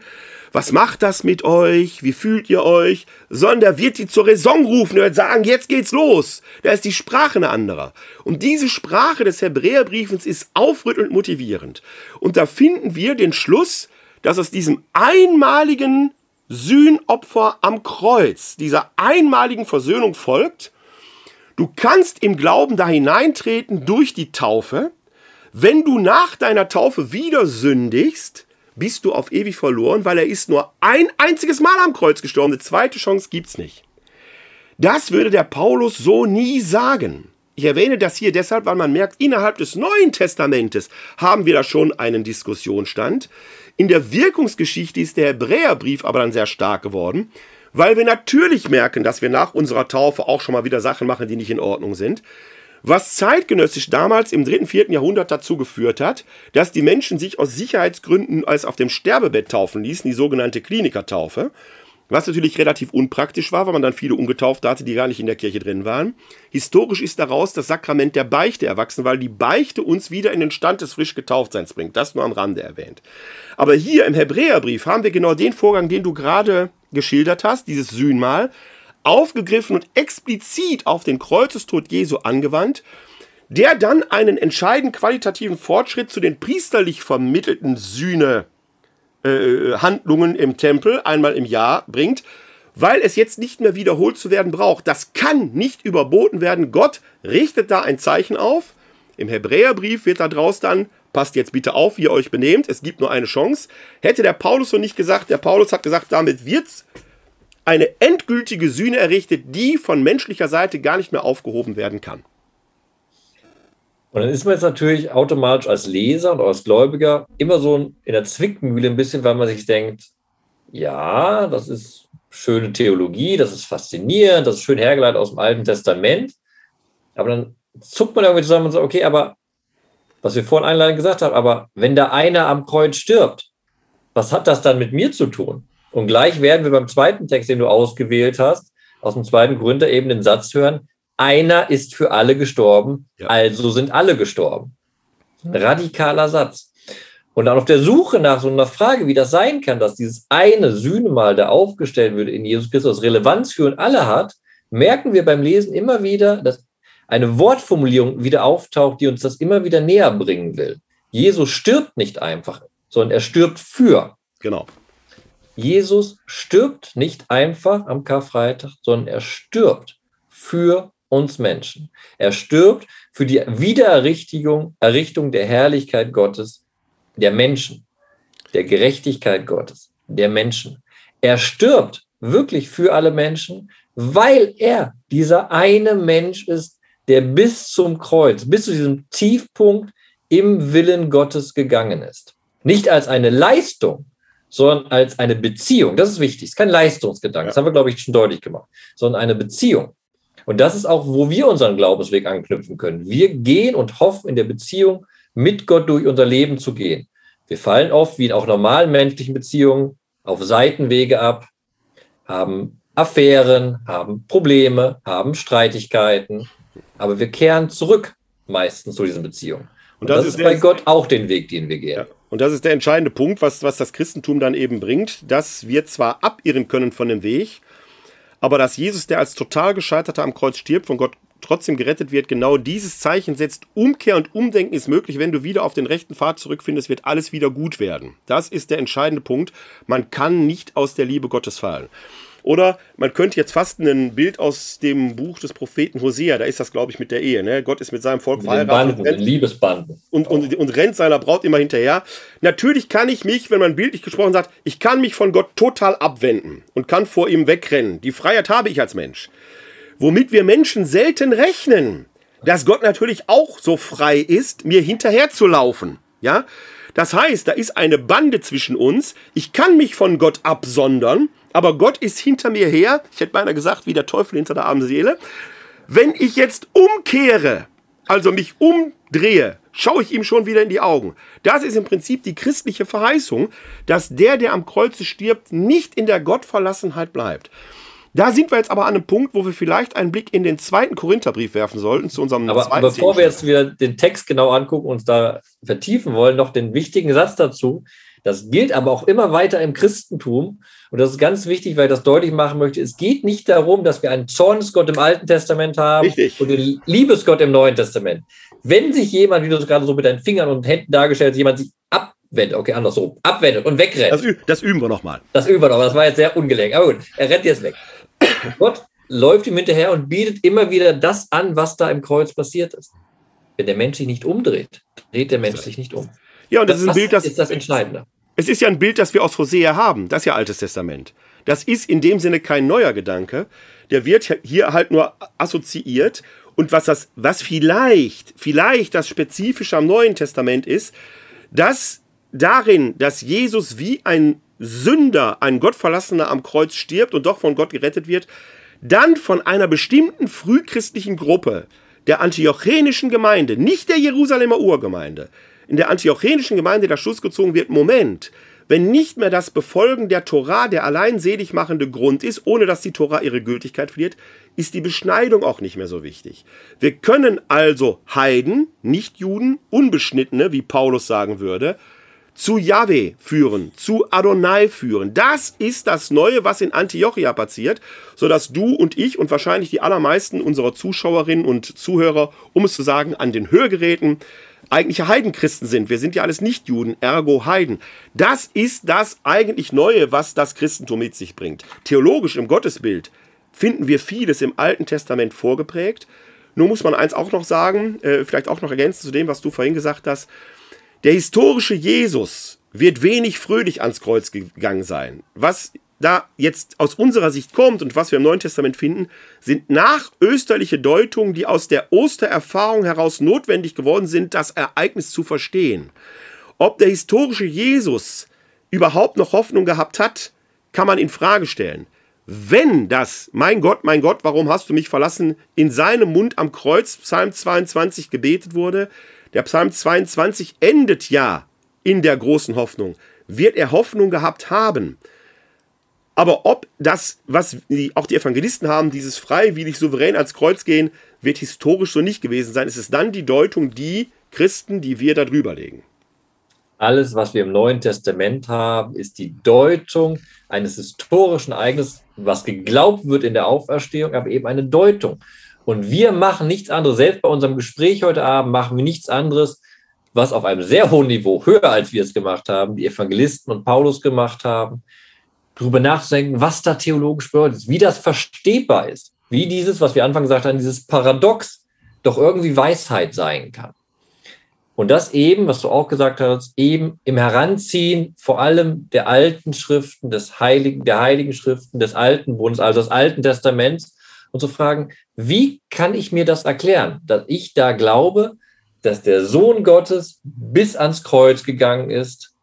was macht das mit euch, wie fühlt ihr euch, sondern er wird die zur Raison rufen, er wird sagen, jetzt geht's los. Da ist die Sprache eine andere. Und diese Sprache des Hebräerbriefens ist aufrüttelnd motivierend. Und da finden wir den Schluss, dass aus diesem einmaligen Sühnopfer am Kreuz, dieser einmaligen Versöhnung folgt, du kannst im Glauben da hineintreten durch die Taufe, wenn du nach deiner Taufe wieder sündigst, bist du auf ewig verloren, weil er ist nur ein einziges Mal am Kreuz gestorben. Eine zweite Chance gibt's nicht. Das würde der Paulus so nie sagen. Ich erwähne das hier deshalb, weil man merkt, innerhalb des Neuen Testamentes haben wir da schon einen Diskussionsstand. In der Wirkungsgeschichte ist der Hebräerbrief aber dann sehr stark geworden, weil wir natürlich merken, dass wir nach unserer Taufe auch schon mal wieder Sachen machen, die nicht in Ordnung sind. Was zeitgenössisch damals im dritten, vierten Jahrhundert dazu geführt hat, dass die Menschen sich aus Sicherheitsgründen als auf dem Sterbebett taufen ließen, die sogenannte Klinikertaufe. Was natürlich relativ unpraktisch war, weil man dann viele Ungetaufte hatte, die gar nicht in der Kirche drin waren. Historisch ist daraus das Sakrament der Beichte erwachsen, weil die Beichte uns wieder in den Stand des frisch Getauftseins bringt. Das nur am Rande erwähnt. Aber hier im Hebräerbrief haben wir genau den Vorgang, den du gerade geschildert hast, dieses Sühnmal, aufgegriffen und explizit auf den Kreuzestod Jesu angewandt, der dann einen entscheidenden qualitativen Fortschritt zu den priesterlich vermittelten Sühne äh, Handlungen im Tempel einmal im Jahr bringt, weil es jetzt nicht mehr wiederholt zu werden braucht. Das kann nicht überboten werden. Gott richtet da ein Zeichen auf. Im Hebräerbrief wird da draus dann, passt jetzt bitte auf, wie ihr euch benehmt, es gibt nur eine Chance. Hätte der Paulus so nicht gesagt, der Paulus hat gesagt, damit wird eine endgültige Sühne errichtet, die von menschlicher Seite gar nicht mehr aufgehoben werden kann. Und dann ist man jetzt natürlich automatisch als Leser und als Gläubiger immer so in der Zwickmühle ein bisschen, weil man sich denkt, ja, das ist schöne Theologie, das ist faszinierend, das ist schön hergeleitet aus dem Alten Testament. Aber dann zuckt man irgendwie zusammen und sagt, okay, aber was wir vorhin einleitend gesagt haben, aber wenn da einer am Kreuz stirbt, was hat das dann mit mir zu tun? Und gleich werden wir beim zweiten Text, den du ausgewählt hast, aus dem zweiten Korinther eben den Satz hören, einer ist für alle gestorben, ja. also sind alle gestorben. Ein radikaler Satz. Und dann auf der Suche nach so einer Frage, wie das sein kann, dass dieses eine Sühnemal, da aufgestellt wird in Jesus Christus, Relevanz für uns alle hat, merken wir beim Lesen immer wieder, dass eine Wortformulierung wieder auftaucht, die uns das immer wieder näher bringen will. Jesus stirbt nicht einfach, sondern er stirbt für. Genau. Jesus stirbt nicht einfach am Karfreitag, sondern er stirbt für uns Menschen. Er stirbt für die Wiedererrichtung Errichtung der Herrlichkeit Gottes, der Menschen, der Gerechtigkeit Gottes, der Menschen. Er stirbt wirklich für alle Menschen, weil er dieser eine Mensch ist, der bis zum Kreuz, bis zu diesem Tiefpunkt im Willen Gottes gegangen ist. Nicht als eine Leistung, sondern als eine Beziehung. Das ist wichtig. Es ist kein Leistungsgedanke. Das haben wir, glaube ich, schon deutlich gemacht. Sondern eine Beziehung. Und das ist auch, wo wir unseren Glaubensweg anknüpfen können. Wir gehen und hoffen, in der Beziehung mit Gott durch unser Leben zu gehen. Wir fallen oft, wie in auch normalen menschlichen Beziehungen, auf Seitenwege ab, haben Affären, haben Probleme, haben Streitigkeiten, aber wir kehren zurück meistens zu diesen Beziehungen. Und das, und das ist, ist bei Gott auch den Weg, den wir gehen. Ja. Und das ist der entscheidende Punkt, was, was das Christentum dann eben bringt, dass wir zwar abirren können von dem Weg, aber dass Jesus, der als total Gescheiterter am Kreuz stirbt, von Gott trotzdem gerettet wird, genau dieses Zeichen setzt. Umkehr und Umdenken ist möglich. Wenn du wieder auf den rechten Pfad zurückfindest, wird alles wieder gut werden. Das ist der entscheidende Punkt. Man kann nicht aus der Liebe Gottes fallen. Oder man könnte jetzt fast ein Bild aus dem Buch des Propheten Hosea, da ist das, glaube ich, mit der Ehe. Ne? Gott ist mit seinem Volk mit verheiratet. Banden, und, Liebesbanden. Und, und, und rennt seiner Braut immer hinterher. Natürlich kann ich mich, wenn man bildlich gesprochen sagt, ich kann mich von Gott total abwenden und kann vor ihm wegrennen. Die Freiheit habe ich als Mensch. Womit wir Menschen selten rechnen, dass Gott natürlich auch so frei ist, mir hinterher zu laufen. Ja? Das heißt, da ist eine Bande zwischen uns. Ich kann mich von Gott absondern aber Gott ist hinter mir her, ich hätte beinahe gesagt, wie der Teufel hinter der armen Seele. Wenn ich jetzt umkehre, also mich umdrehe, schaue ich ihm schon wieder in die Augen. Das ist im Prinzip die christliche Verheißung, dass der, der am Kreuze stirbt, nicht in der Gottverlassenheit bleibt. Da sind wir jetzt aber an einem Punkt, wo wir vielleicht einen Blick in den zweiten Korintherbrief werfen sollten, zu unserem aber zweiten Bevor wir jetzt wieder den Text genau angucken und uns da vertiefen wollen, noch den wichtigen Satz dazu. Das gilt aber auch immer weiter im Christentum. Und das ist ganz wichtig, weil ich das deutlich machen möchte. Es geht nicht darum, dass wir einen Zornesgott im Alten Testament haben Richtig. und einen Liebesgott im Neuen Testament. Wenn sich jemand, wie du es gerade so mit deinen Fingern und Händen dargestellt hast, jemand sich abwendet, okay, andersrum, abwendet und wegrennt. Das, das üben wir nochmal. Das üben wir noch. Das war jetzt sehr ungelenk. Aber gut, er rennt jetzt weg. Gott läuft ihm hinterher und bietet immer wieder das an, was da im Kreuz passiert ist. Wenn der Mensch sich nicht umdreht, dreht der Mensch sich nicht um. Ja, und das, das ist ein Bild, das ist das Entscheidende. Es ist ja ein Bild, das wir aus Hosea haben. Das ist ja Altes Testament. Das ist in dem Sinne kein neuer Gedanke. Der wird hier halt nur assoziiert. Und was das, was vielleicht, vielleicht das Spezifische am Neuen Testament ist, dass darin, dass Jesus wie ein Sünder, ein Gottverlassener am Kreuz stirbt und doch von Gott gerettet wird, dann von einer bestimmten frühchristlichen Gruppe, der antiochenischen Gemeinde, nicht der Jerusalemer Urgemeinde, in der antiochenischen Gemeinde der Schluss gezogen wird, Moment, wenn nicht mehr das Befolgen der Tora der allein selig machende Grund ist, ohne dass die Tora ihre Gültigkeit verliert, ist die Beschneidung auch nicht mehr so wichtig. Wir können also Heiden, nicht Juden, Unbeschnittene, wie Paulus sagen würde, zu Yahweh führen, zu Adonai führen. Das ist das Neue, was in Antiochia passiert, sodass du und ich und wahrscheinlich die allermeisten unserer Zuschauerinnen und Zuhörer, um es zu sagen, an den Hörgeräten eigentliche Heidenchristen sind. Wir sind ja alles Nicht-Juden, ergo Heiden. Das ist das eigentlich Neue, was das Christentum mit sich bringt. Theologisch im Gottesbild finden wir vieles im Alten Testament vorgeprägt. Nur muss man eins auch noch sagen, äh, vielleicht auch noch ergänzen zu dem, was du vorhin gesagt hast. Der historische Jesus wird wenig fröhlich ans Kreuz gegangen sein. Was da jetzt aus unserer Sicht kommt und was wir im Neuen Testament finden, sind nachösterliche Deutungen, die aus der Ostererfahrung heraus notwendig geworden sind, das Ereignis zu verstehen. Ob der historische Jesus überhaupt noch Hoffnung gehabt hat, kann man in Frage stellen. Wenn das, mein Gott, mein Gott, warum hast du mich verlassen, in seinem Mund am Kreuz, Psalm 22, gebetet wurde, der Psalm 22 endet ja in der großen Hoffnung, wird er Hoffnung gehabt haben. Aber ob das, was die, auch die Evangelisten haben, dieses freiwillig souverän ans Kreuz gehen, wird historisch so nicht gewesen sein. Es ist dann die Deutung, die Christen, die wir da drüber legen. Alles, was wir im Neuen Testament haben, ist die Deutung eines historischen Ereignisses, was geglaubt wird in der Auferstehung, aber eben eine Deutung. Und wir machen nichts anderes, selbst bei unserem Gespräch heute Abend machen wir nichts anderes, was auf einem sehr hohen Niveau, höher als wir es gemacht haben, die Evangelisten und Paulus gemacht haben, darüber nachzudenken, was da theologisch bedeutet, wie das verstehbar ist, wie dieses, was wir Anfang gesagt haben, dieses Paradox doch irgendwie Weisheit sein kann. Und das eben, was du auch gesagt hast, eben im Heranziehen vor allem der alten Schriften, des Heiligen, der Heiligen Schriften, des Alten Bundes, also des Alten Testaments, und zu fragen, wie kann ich mir das erklären, dass ich da glaube, dass der Sohn Gottes bis ans Kreuz gegangen ist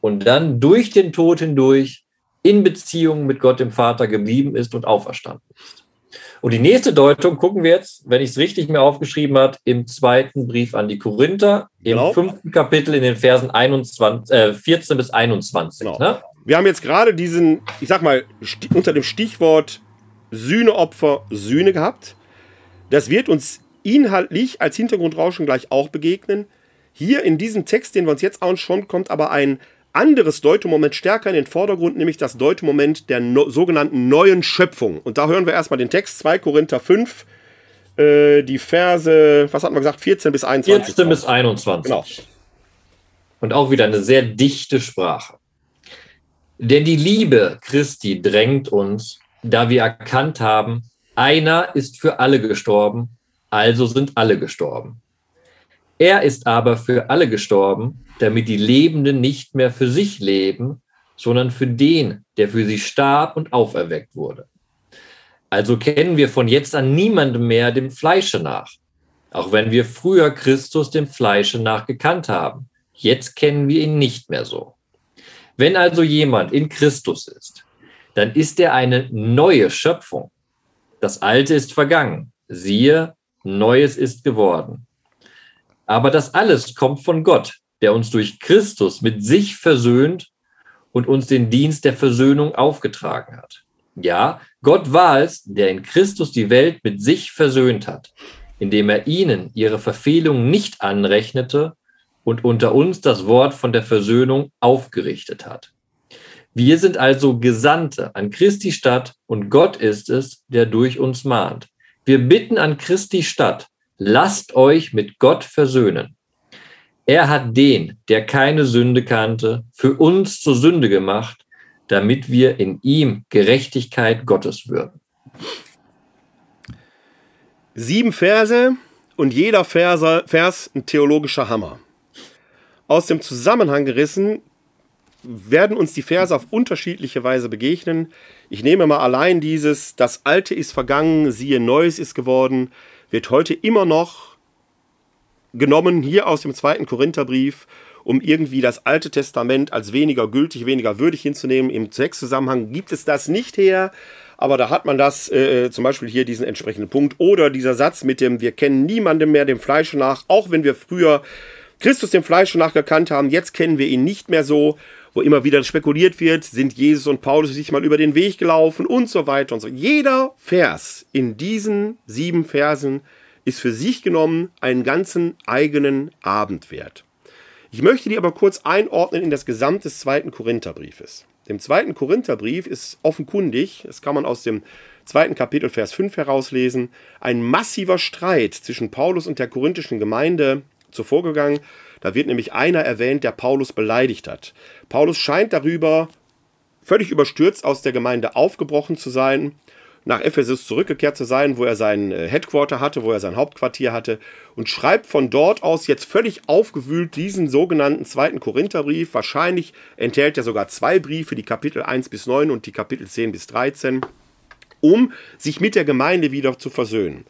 und dann durch den Tod hindurch in Beziehung mit Gott dem Vater geblieben ist und auferstanden ist. Und die nächste Deutung gucken wir jetzt, wenn ich es richtig mir aufgeschrieben habe, im zweiten Brief an die Korinther, im genau. fünften Kapitel in den Versen 21, äh, 14 bis 21. Genau. Ne? Wir haben jetzt gerade diesen, ich sag mal, unter dem Stichwort Sühneopfer, Sühne gehabt. Das wird uns inhaltlich als Hintergrundrauschen gleich auch begegnen. Hier in diesem Text, den wir uns jetzt anschauen, kommt aber ein anderes Deutemoment stärker in den Vordergrund, nämlich das Deutemoment der no sogenannten neuen Schöpfung. Und da hören wir erstmal den Text 2 Korinther 5, äh, die Verse, was hatten wir gesagt, 14 bis 21. 14 bis 21. Genau. Und auch wieder eine sehr dichte Sprache. Denn die Liebe Christi drängt uns, da wir erkannt haben, einer ist für alle gestorben, also sind alle gestorben. Er ist aber für alle gestorben, damit die Lebenden nicht mehr für sich leben, sondern für den, der für sie starb und auferweckt wurde. Also kennen wir von jetzt an niemandem mehr dem Fleische nach, auch wenn wir früher Christus dem Fleische nach gekannt haben. Jetzt kennen wir ihn nicht mehr so. Wenn also jemand in Christus ist, dann ist er eine neue Schöpfung. Das Alte ist vergangen. Siehe, Neues ist geworden. Aber das alles kommt von Gott, der uns durch Christus mit sich versöhnt und uns den Dienst der Versöhnung aufgetragen hat. Ja, Gott war es, der in Christus die Welt mit sich versöhnt hat, indem er ihnen ihre Verfehlung nicht anrechnete und unter uns das Wort von der Versöhnung aufgerichtet hat. Wir sind also Gesandte an Christi Stadt und Gott ist es, der durch uns mahnt. Wir bitten an Christi Stadt, lasst euch mit Gott versöhnen. Er hat den, der keine Sünde kannte, für uns zur Sünde gemacht, damit wir in ihm Gerechtigkeit Gottes würden. Sieben Verse und jeder Verse, Vers ein theologischer Hammer. Aus dem Zusammenhang gerissen werden uns die Verse auf unterschiedliche Weise begegnen. Ich nehme mal allein dieses, das Alte ist vergangen, siehe Neues ist geworden, wird heute immer noch genommen, hier aus dem zweiten Korintherbrief, um irgendwie das Alte Testament als weniger gültig, weniger würdig hinzunehmen. Im Zweckzusammenhang gibt es das nicht her. Aber da hat man das, äh, zum Beispiel hier diesen entsprechenden Punkt. Oder dieser Satz mit dem, wir kennen niemandem mehr dem Fleische nach, auch wenn wir früher Christus dem Fleische nach gekannt haben, jetzt kennen wir ihn nicht mehr so wo immer wieder spekuliert wird, sind Jesus und Paulus sich mal über den Weg gelaufen und so weiter und so. Jeder Vers in diesen sieben Versen ist für sich genommen einen ganzen eigenen Abend wert. Ich möchte die aber kurz einordnen in das Gesamt des zweiten Korintherbriefes. Dem zweiten Korintherbrief ist offenkundig, das kann man aus dem zweiten Kapitel Vers 5 herauslesen, ein massiver Streit zwischen Paulus und der korinthischen Gemeinde zuvorgegangen. Da wird nämlich einer erwähnt, der Paulus beleidigt hat. Paulus scheint darüber völlig überstürzt aus der Gemeinde aufgebrochen zu sein, nach Ephesus zurückgekehrt zu sein, wo er sein äh, Headquarter hatte, wo er sein Hauptquartier hatte und schreibt von dort aus jetzt völlig aufgewühlt diesen sogenannten zweiten Korintherbrief. Wahrscheinlich enthält er sogar zwei Briefe, die Kapitel 1 bis 9 und die Kapitel 10 bis 13, um sich mit der Gemeinde wieder zu versöhnen.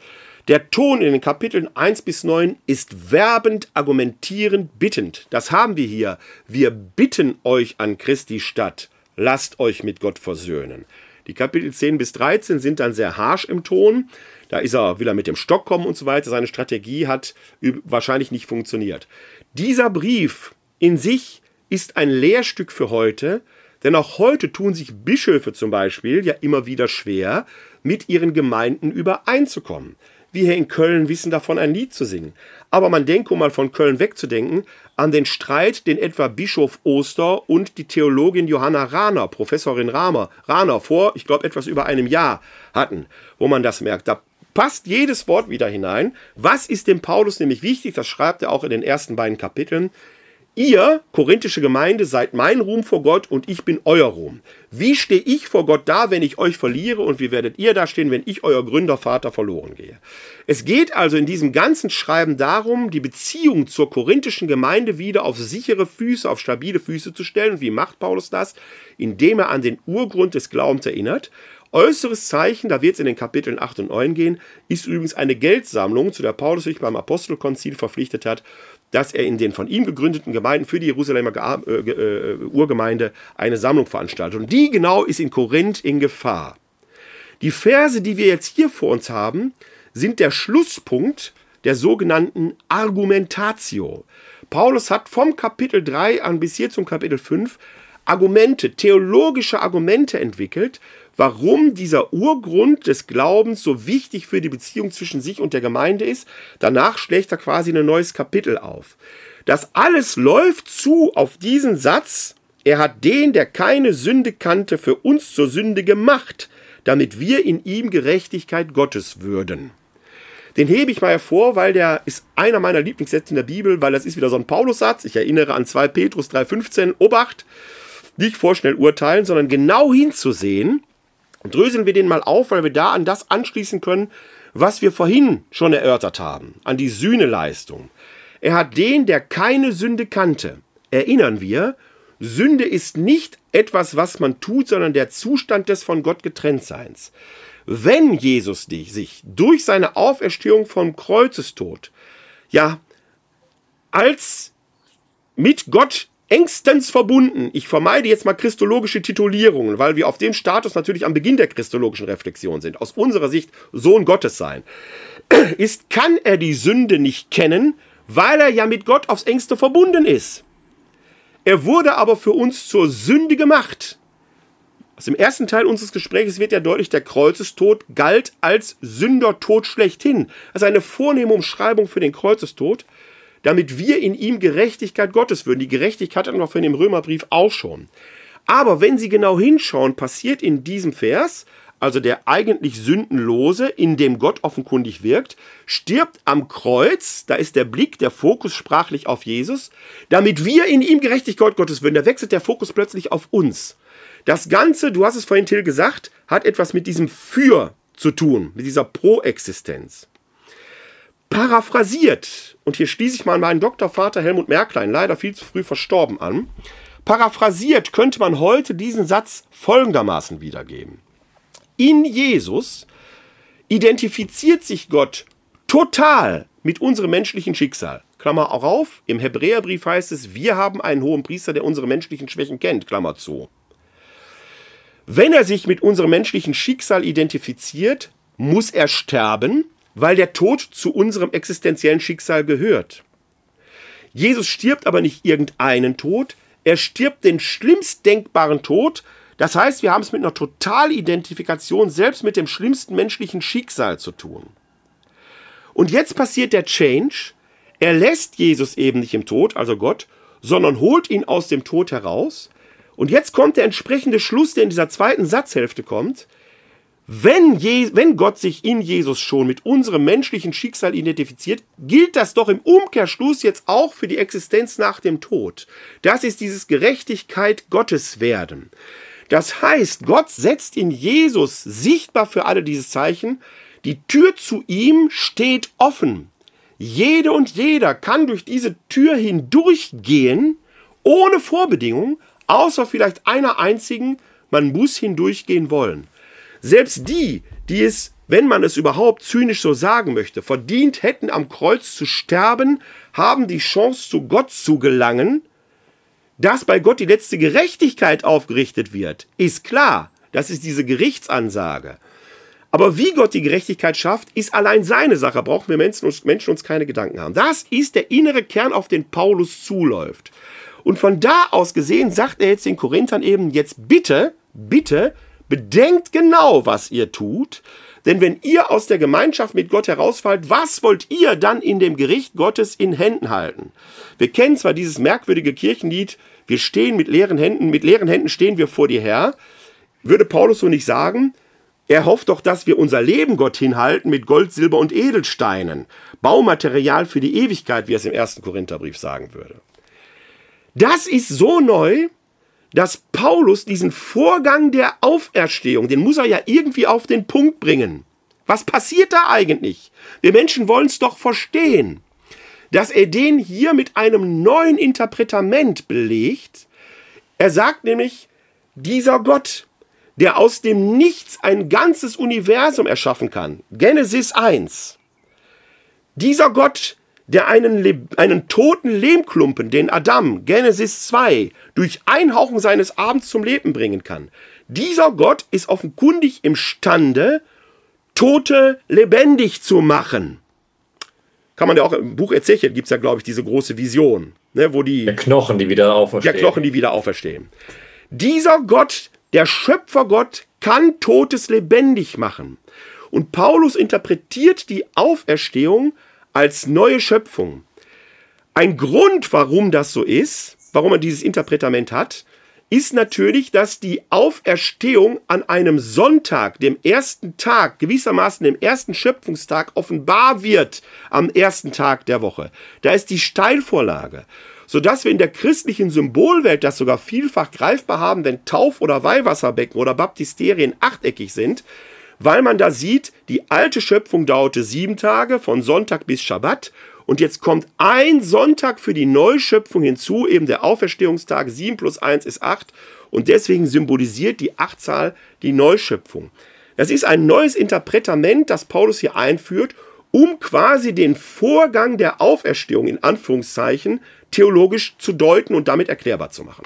Der Ton in den Kapiteln 1 bis 9 ist werbend, argumentierend, bittend. Das haben wir hier. Wir bitten euch an Christi statt. Lasst euch mit Gott versöhnen. Die Kapitel 10 bis 13 sind dann sehr harsch im Ton. Da ist er, will er mit dem Stock kommen und so weiter. Seine Strategie hat wahrscheinlich nicht funktioniert. Dieser Brief in sich ist ein Lehrstück für heute, denn auch heute tun sich Bischöfe zum Beispiel ja immer wieder schwer, mit ihren Gemeinden übereinzukommen. Wir hier in Köln wissen davon, ein Lied zu singen. Aber man denke, um mal von Köln wegzudenken, an den Streit, den etwa Bischof Oster und die Theologin Johanna Rahner, Professorin Rahmer, Rahner vor, ich glaube, etwas über einem Jahr hatten, wo man das merkt. Da passt jedes Wort wieder hinein. Was ist dem Paulus nämlich wichtig? Das schreibt er auch in den ersten beiden Kapiteln. Ihr, korinthische Gemeinde, seid mein Ruhm vor Gott und ich bin euer Ruhm. Wie stehe ich vor Gott da, wenn ich euch verliere und wie werdet ihr da stehen, wenn ich euer Gründervater verloren gehe? Es geht also in diesem ganzen Schreiben darum, die Beziehung zur korinthischen Gemeinde wieder auf sichere Füße, auf stabile Füße zu stellen. Und wie macht Paulus das? Indem er an den Urgrund des Glaubens erinnert Äußeres Zeichen, da wird es in den Kapiteln 8 und 9 gehen, ist übrigens eine Geldsammlung, zu der Paulus sich beim Apostelkonzil verpflichtet hat, dass er in den von ihm gegründeten Gemeinden für die Jerusalemer äh, äh, Urgemeinde eine Sammlung veranstaltet. Und die genau ist in Korinth in Gefahr. Die Verse, die wir jetzt hier vor uns haben, sind der Schlusspunkt der sogenannten Argumentatio. Paulus hat vom Kapitel 3 an bis hier zum Kapitel 5 Argumente, theologische Argumente entwickelt, warum dieser Urgrund des Glaubens so wichtig für die Beziehung zwischen sich und der Gemeinde ist. Danach schlägt er quasi ein neues Kapitel auf. Das alles läuft zu auf diesen Satz, er hat den, der keine Sünde kannte, für uns zur Sünde gemacht, damit wir in ihm Gerechtigkeit Gottes würden. Den hebe ich mal hervor, weil der ist einer meiner Lieblingssätze in der Bibel, weil das ist wieder so ein Paulussatz. Ich erinnere an 2 Petrus 3,15. Obacht, nicht vorschnell urteilen, sondern genau hinzusehen, dröseln wir den mal auf, weil wir da an das anschließen können, was wir vorhin schon erörtert haben, an die Sühneleistung. Er hat den, der keine Sünde kannte. Erinnern wir, Sünde ist nicht etwas, was man tut, sondern der Zustand des von Gott getrenntseins. Wenn Jesus dich, sich durch seine Auferstehung vom Kreuzestod, ja, als mit Gott engstens verbunden. Ich vermeide jetzt mal christologische Titulierungen, weil wir auf dem Status natürlich am Beginn der christologischen Reflexion sind. Aus unserer Sicht Sohn Gottes sein. [clears throat] Ist, kann er die Sünde nicht kennen, weil er ja mit Gott aufs engste verbunden ist. Er wurde aber für uns zur Sünde gemacht. Aus dem ersten Teil unseres Gesprächs wird ja deutlich, der Kreuzestod galt als Sündertod schlechthin. Das ist eine vornehme Umschreibung für den Kreuzestod damit wir in ihm Gerechtigkeit Gottes würden. Die Gerechtigkeit hatten wir von dem Römerbrief auch schon. Aber wenn Sie genau hinschauen, passiert in diesem Vers, also der eigentlich Sündenlose, in dem Gott offenkundig wirkt, stirbt am Kreuz, da ist der Blick, der Fokus sprachlich auf Jesus, damit wir in ihm Gerechtigkeit Gottes würden. Da wechselt der Fokus plötzlich auf uns. Das Ganze, du hast es vorhin Till gesagt, hat etwas mit diesem Für zu tun, mit dieser Proexistenz. Paraphrasiert, und hier schließe ich mal meinen Doktorvater Helmut Merklein, leider viel zu früh verstorben, an. Paraphrasiert könnte man heute diesen Satz folgendermaßen wiedergeben. In Jesus identifiziert sich Gott total mit unserem menschlichen Schicksal. Klammer auch auf. Im Hebräerbrief heißt es, wir haben einen hohen Priester, der unsere menschlichen Schwächen kennt, Klammer zu. Wenn er sich mit unserem menschlichen Schicksal identifiziert, muss er sterben, weil der Tod zu unserem existenziellen Schicksal gehört. Jesus stirbt aber nicht irgendeinen Tod, er stirbt den schlimmst denkbaren Tod. Das heißt, wir haben es mit einer Totalidentifikation selbst mit dem schlimmsten menschlichen Schicksal zu tun. Und jetzt passiert der Change. Er lässt Jesus eben nicht im Tod, also Gott, sondern holt ihn aus dem Tod heraus. Und jetzt kommt der entsprechende Schluss, der in dieser zweiten Satzhälfte kommt. Wenn, Je wenn Gott sich in Jesus schon mit unserem menschlichen Schicksal identifiziert, gilt das doch im Umkehrschluss jetzt auch für die Existenz nach dem Tod. Das ist dieses Gerechtigkeit Gottes werden. Das heißt, Gott setzt in Jesus sichtbar für alle dieses Zeichen, die Tür zu ihm steht offen. Jede und jeder kann durch diese Tür hindurchgehen, ohne Vorbedingung, außer vielleicht einer einzigen, man muss hindurchgehen wollen. Selbst die, die es, wenn man es überhaupt zynisch so sagen möchte, verdient hätten, am Kreuz zu sterben, haben die Chance, zu Gott zu gelangen. Dass bei Gott die letzte Gerechtigkeit aufgerichtet wird, ist klar. Das ist diese Gerichtsansage. Aber wie Gott die Gerechtigkeit schafft, ist allein seine Sache. Brauchen wir Menschen uns, Menschen uns keine Gedanken haben. Das ist der innere Kern, auf den Paulus zuläuft. Und von da aus gesehen sagt er jetzt den Korinthern eben, jetzt bitte, bitte, bedenkt genau, was ihr tut. Denn wenn ihr aus der Gemeinschaft mit Gott herausfallt, was wollt ihr dann in dem Gericht Gottes in Händen halten? Wir kennen zwar dieses merkwürdige Kirchenlied, wir stehen mit leeren Händen, mit leeren Händen stehen wir vor dir her. Würde Paulus so nicht sagen, er hofft doch, dass wir unser Leben Gott hinhalten mit Gold, Silber und Edelsteinen. Baumaterial für die Ewigkeit, wie er es im ersten Korintherbrief sagen würde. Das ist so neu, dass Paulus diesen Vorgang der Auferstehung, den muss er ja irgendwie auf den Punkt bringen. Was passiert da eigentlich? Wir Menschen wollen es doch verstehen. Dass er den hier mit einem neuen Interpretament belegt. Er sagt nämlich, dieser Gott, der aus dem Nichts ein ganzes Universum erschaffen kann. Genesis 1. Dieser Gott, der einen, einen toten Lehmklumpen, den Adam, Genesis 2, durch Einhauchen seines Abends zum Leben bringen kann. Dieser Gott ist offenkundig imstande, Tote lebendig zu machen. Kann man ja auch im Buch Ezechiel gibt es ja, glaube ich, diese große Vision, ne, wo die. Der Knochen, die wieder auferstehen. Der Knochen, die wieder auferstehen. Dieser Gott, der Schöpfergott kann Totes lebendig machen. Und Paulus interpretiert die Auferstehung als neue Schöpfung. Ein Grund, warum das so ist, warum er dieses Interpretament hat, ist natürlich, dass die Auferstehung an einem Sonntag, dem ersten Tag, gewissermaßen dem ersten Schöpfungstag, offenbar wird am ersten Tag der Woche. Da ist die Steilvorlage sodass wir in der christlichen Symbolwelt das sogar vielfach greifbar haben, wenn Tauf- oder Weihwasserbecken oder Baptisterien achteckig sind, weil man da sieht, die alte Schöpfung dauerte sieben Tage, von Sonntag bis Schabbat, und jetzt kommt ein Sonntag für die Neuschöpfung hinzu, eben der Auferstehungstag, sieben plus eins ist acht, und deswegen symbolisiert die Achtzahl die Neuschöpfung. Das ist ein neues Interpretament, das Paulus hier einführt, um quasi den Vorgang der Auferstehung in Anführungszeichen theologisch zu deuten und damit erklärbar zu machen.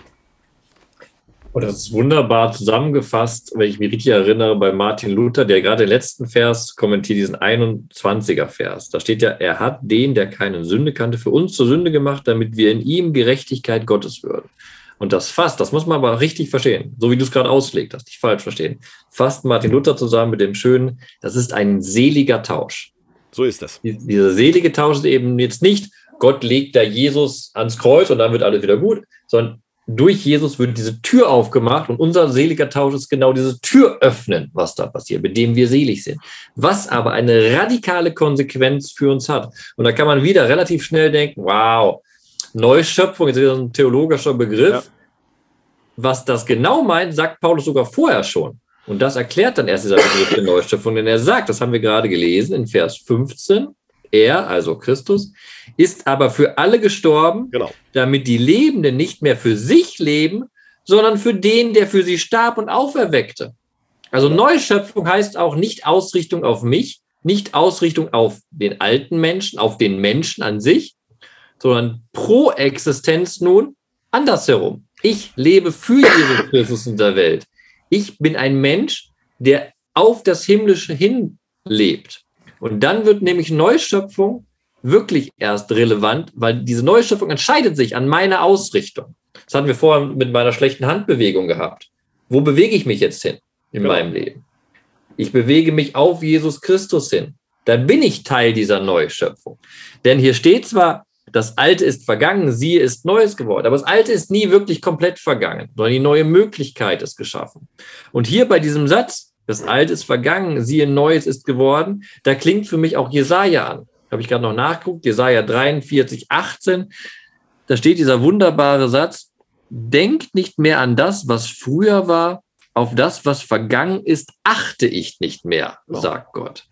Und das ist wunderbar zusammengefasst, wenn ich mich richtig erinnere, bei Martin Luther, der gerade den letzten Vers kommentiert, diesen 21er Vers. Da steht ja, er hat den, der keine Sünde kannte, für uns zur Sünde gemacht, damit wir in ihm Gerechtigkeit Gottes würden. Und das fasst, das muss man aber richtig verstehen, so wie du es gerade auslegt hast, nicht falsch verstehen. Fasst Martin Luther zusammen mit dem schönen, das ist ein seliger Tausch. So ist das. Dieser selige Tausch ist eben jetzt nicht, Gott legt da Jesus ans Kreuz und dann wird alles wieder gut, sondern durch Jesus wird diese Tür aufgemacht und unser seliger Tausch ist genau diese Tür öffnen, was da passiert, mit dem wir selig sind. Was aber eine radikale Konsequenz für uns hat. Und da kann man wieder relativ schnell denken, wow, Neuschöpfung ist wieder ein theologischer Begriff. Ja. Was das genau meint, sagt Paulus sogar vorher schon. Und das erklärt dann erst dieser Begriff der Neuschöpfung, denn er sagt, das haben wir gerade gelesen in Vers 15, er, also Christus, ist aber für alle gestorben, genau. damit die Lebenden nicht mehr für sich leben, sondern für den, der für sie starb und auferweckte. Also Neuschöpfung heißt auch nicht Ausrichtung auf mich, nicht Ausrichtung auf den alten Menschen, auf den Menschen an sich, sondern pro Existenz nun andersherum. Ich lebe für Jesus Christus in der Welt. Ich bin ein Mensch, der auf das Himmlische hin lebt. Und dann wird nämlich Neuschöpfung wirklich erst relevant, weil diese Neuschöpfung entscheidet sich an meiner Ausrichtung. Das hatten wir vorher mit meiner schlechten Handbewegung gehabt. Wo bewege ich mich jetzt hin in genau. meinem Leben? Ich bewege mich auf Jesus Christus hin. Dann bin ich Teil dieser Neuschöpfung. Denn hier steht zwar, das Alte ist vergangen, sie ist Neues geworden. Aber das Alte ist nie wirklich komplett vergangen, sondern die neue Möglichkeit ist geschaffen. Und hier bei diesem Satz, das Alte ist vergangen, siehe Neues ist geworden, da klingt für mich auch Jesaja an. Habe ich gerade noch nachgeguckt, Jesaja 43, 18. Da steht dieser wunderbare Satz, denkt nicht mehr an das, was früher war, auf das, was vergangen ist, achte ich nicht mehr, sagt Gott.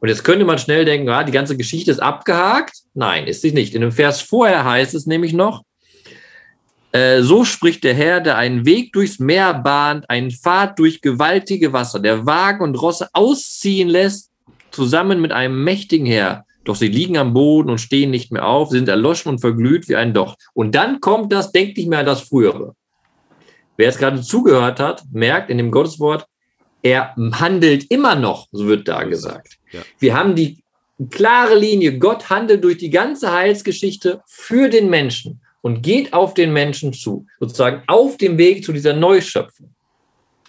Und jetzt könnte man schnell denken, ah, die ganze Geschichte ist abgehakt. Nein, ist sie nicht. In dem Vers vorher heißt es nämlich noch, äh, so spricht der Herr, der einen Weg durchs Meer bahnt, einen Pfad durch gewaltige Wasser, der Wagen und Rosse ausziehen lässt, zusammen mit einem mächtigen Heer. Doch sie liegen am Boden und stehen nicht mehr auf, sind erloschen und verglüht wie ein Docht. Und dann kommt das, denkt nicht mehr an das Frühere. Wer jetzt gerade zugehört hat, merkt in dem Gotteswort, er handelt immer noch, so wird da gesagt. Ja. Wir haben die klare Linie, Gott handelt durch die ganze Heilsgeschichte für den Menschen und geht auf den Menschen zu, sozusagen auf dem Weg zu dieser Neuschöpfung.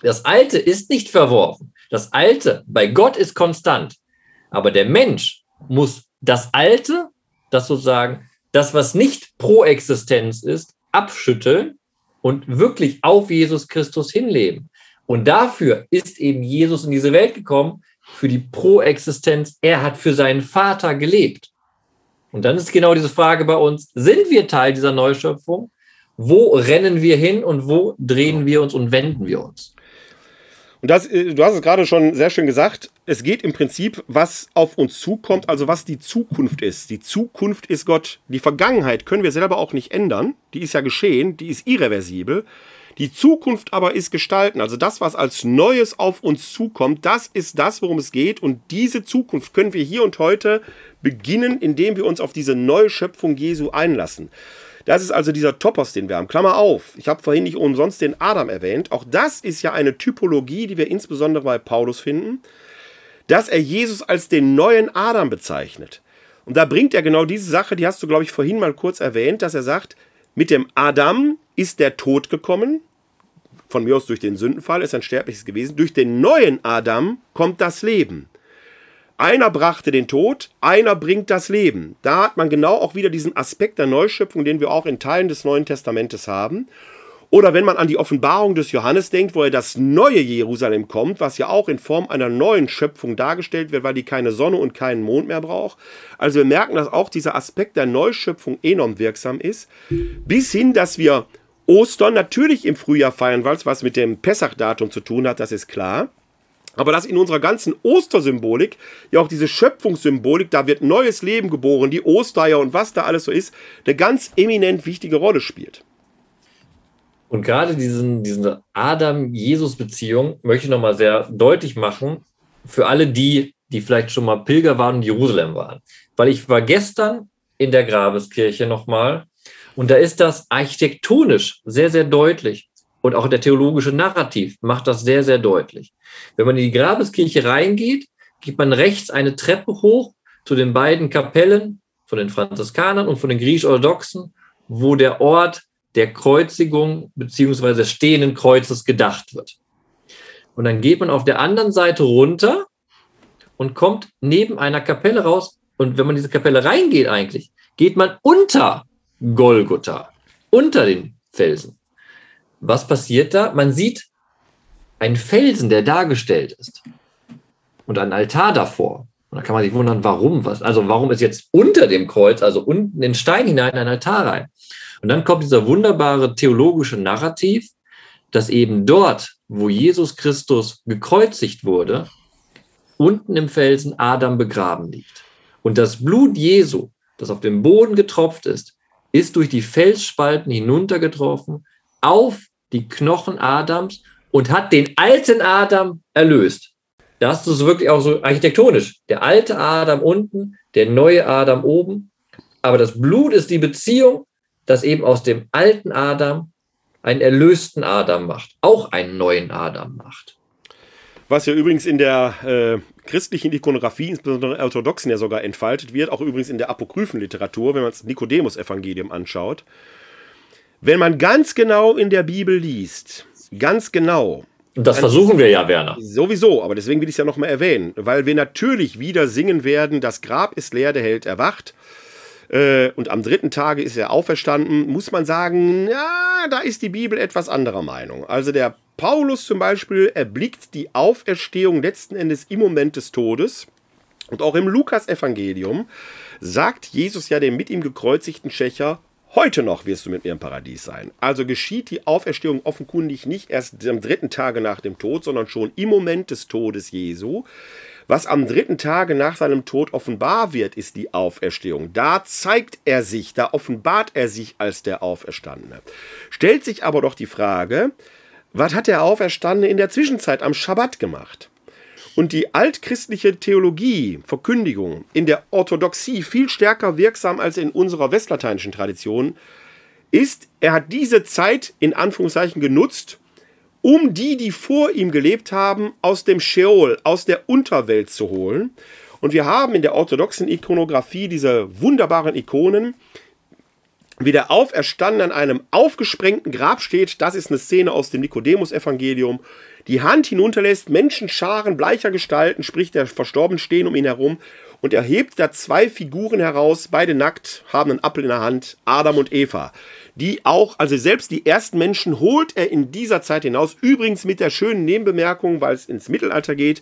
Das Alte ist nicht verworfen. Das Alte bei Gott ist konstant. Aber der Mensch muss das Alte, das sozusagen, das, was nicht pro Existenz ist, abschütteln und wirklich auf Jesus Christus hinleben. Und dafür ist eben Jesus in diese Welt gekommen, für die Pro-Existenz. Er hat für seinen Vater gelebt. Und dann ist genau diese Frage bei uns, sind wir Teil dieser Neuschöpfung? Wo rennen wir hin und wo drehen wir uns und wenden wir uns? Und das, äh, du hast es gerade schon sehr schön gesagt, es geht im Prinzip, was auf uns zukommt, also was die Zukunft ist. Die Zukunft ist Gott. Die Vergangenheit können wir selber auch nicht ändern. Die ist ja geschehen, die ist irreversibel. Die Zukunft aber ist gestalten. Also das, was als Neues auf uns zukommt, das ist das, worum es geht. Und diese Zukunft können wir hier und heute beginnen, indem wir uns auf diese neue Schöpfung Jesu einlassen. Das ist also dieser Topos, den wir haben. Klammer auf. Ich habe vorhin nicht umsonst den Adam erwähnt. Auch das ist ja eine Typologie, die wir insbesondere bei Paulus finden, dass er Jesus als den neuen Adam bezeichnet. Und da bringt er genau diese Sache, die hast du, glaube ich, vorhin mal kurz erwähnt, dass er sagt, mit dem Adam ist der Tod gekommen. Von mir aus durch den Sündenfall ist ein sterbliches gewesen. Durch den neuen Adam kommt das Leben. Einer brachte den Tod, einer bringt das Leben. Da hat man genau auch wieder diesen Aspekt der Neuschöpfung, den wir auch in Teilen des Neuen Testamentes haben. Oder wenn man an die Offenbarung des Johannes denkt, wo er das neue Jerusalem kommt, was ja auch in Form einer neuen Schöpfung dargestellt wird, weil die keine Sonne und keinen Mond mehr braucht. Also wir merken, dass auch dieser Aspekt der Neuschöpfung enorm wirksam ist. Bis hin, dass wir Ostern natürlich im Frühjahr feiern, weil es was mit dem Pessach-Datum zu tun hat, das ist klar. Aber dass in unserer ganzen Ostersymbolik ja auch diese Schöpfungssymbolik, da wird neues Leben geboren, die Ostereier und was da alles so ist, eine ganz eminent wichtige Rolle spielt. Und gerade diesen, diese Adam-Jesus-Beziehung möchte ich nochmal sehr deutlich machen für alle die, die vielleicht schon mal Pilger waren und Jerusalem waren. Weil ich war gestern in der Grabeskirche nochmal und da ist das architektonisch sehr, sehr deutlich. Und auch der theologische Narrativ macht das sehr, sehr deutlich. Wenn man in die Grabeskirche reingeht, geht man rechts eine Treppe hoch zu den beiden Kapellen von den Franziskanern und von den griechisch-orthodoxen, wo der Ort der Kreuzigung des stehenden Kreuzes gedacht wird. Und dann geht man auf der anderen Seite runter und kommt neben einer Kapelle raus. Und wenn man in diese Kapelle reingeht eigentlich, geht man unter Golgotha, unter den Felsen. Was passiert da? Man sieht einen Felsen, der dargestellt ist und einen Altar davor. Und da kann man sich wundern, warum? Was, also warum ist jetzt unter dem Kreuz, also unten in den Stein hinein, ein Altar rein? Und dann kommt dieser wunderbare theologische Narrativ, dass eben dort, wo Jesus Christus gekreuzigt wurde, unten im Felsen Adam begraben liegt. Und das Blut Jesu, das auf dem Boden getropft ist, ist durch die Felsspalten hinuntergetroffen auf die Knochen Adams und hat den alten Adam erlöst. Das ist wirklich auch so architektonisch. Der alte Adam unten, der neue Adam oben aber das Blut ist die Beziehung, das eben aus dem alten Adam einen erlösten Adam macht, auch einen neuen Adam macht. Was ja übrigens in der äh, christlichen Ikonografie, insbesondere orthodoxen, ja sogar entfaltet wird, auch übrigens in der apokryphen Literatur, wenn man das Nikodemus-Evangelium anschaut. Wenn man ganz genau in der Bibel liest, ganz genau. Und das versuchen wir ja, Werner. Sowieso, aber deswegen will ich es ja nochmal erwähnen, weil wir natürlich wieder singen werden, das Grab ist leer, der Held erwacht. Äh, und am dritten Tage ist er auferstanden, muss man sagen, ja, da ist die Bibel etwas anderer Meinung. Also der Paulus zum Beispiel erblickt die Auferstehung letzten Endes im Moment des Todes. Und auch im Lukas-Evangelium sagt Jesus ja dem mit ihm gekreuzigten Schächer, heute noch wirst du mit mir im Paradies sein. Also geschieht die Auferstehung offenkundig nicht erst am dritten Tage nach dem Tod, sondern schon im Moment des Todes Jesu. Was am dritten Tage nach seinem Tod offenbar wird, ist die Auferstehung. Da zeigt er sich, da offenbart er sich als der Auferstandene. Stellt sich aber doch die Frage, was hat der Auferstandene in der Zwischenzeit am Schabbat gemacht? Und die altchristliche Theologie, Verkündigung, in der Orthodoxie viel stärker wirksam als in unserer westlateinischen Tradition, ist, er hat diese Zeit in Anführungszeichen genutzt, um die, die vor ihm gelebt haben, aus dem Sheol, aus der Unterwelt zu holen. Und wir haben in der orthodoxen Ikonografie diese wunderbaren Ikonen, wie der Auferstandene an einem aufgesprengten Grab steht. Das ist eine Szene aus dem Nikodemus-Evangelium. Die Hand hinunterlässt, Menschenscharen bleicher Gestalten, sprich der Verstorbenen stehen um ihn herum. Und er hebt da zwei Figuren heraus, beide nackt, haben einen Apfel in der Hand, Adam und Eva die auch, also selbst die ersten Menschen holt er in dieser Zeit hinaus. Übrigens mit der schönen Nebenbemerkung, weil es ins Mittelalter geht.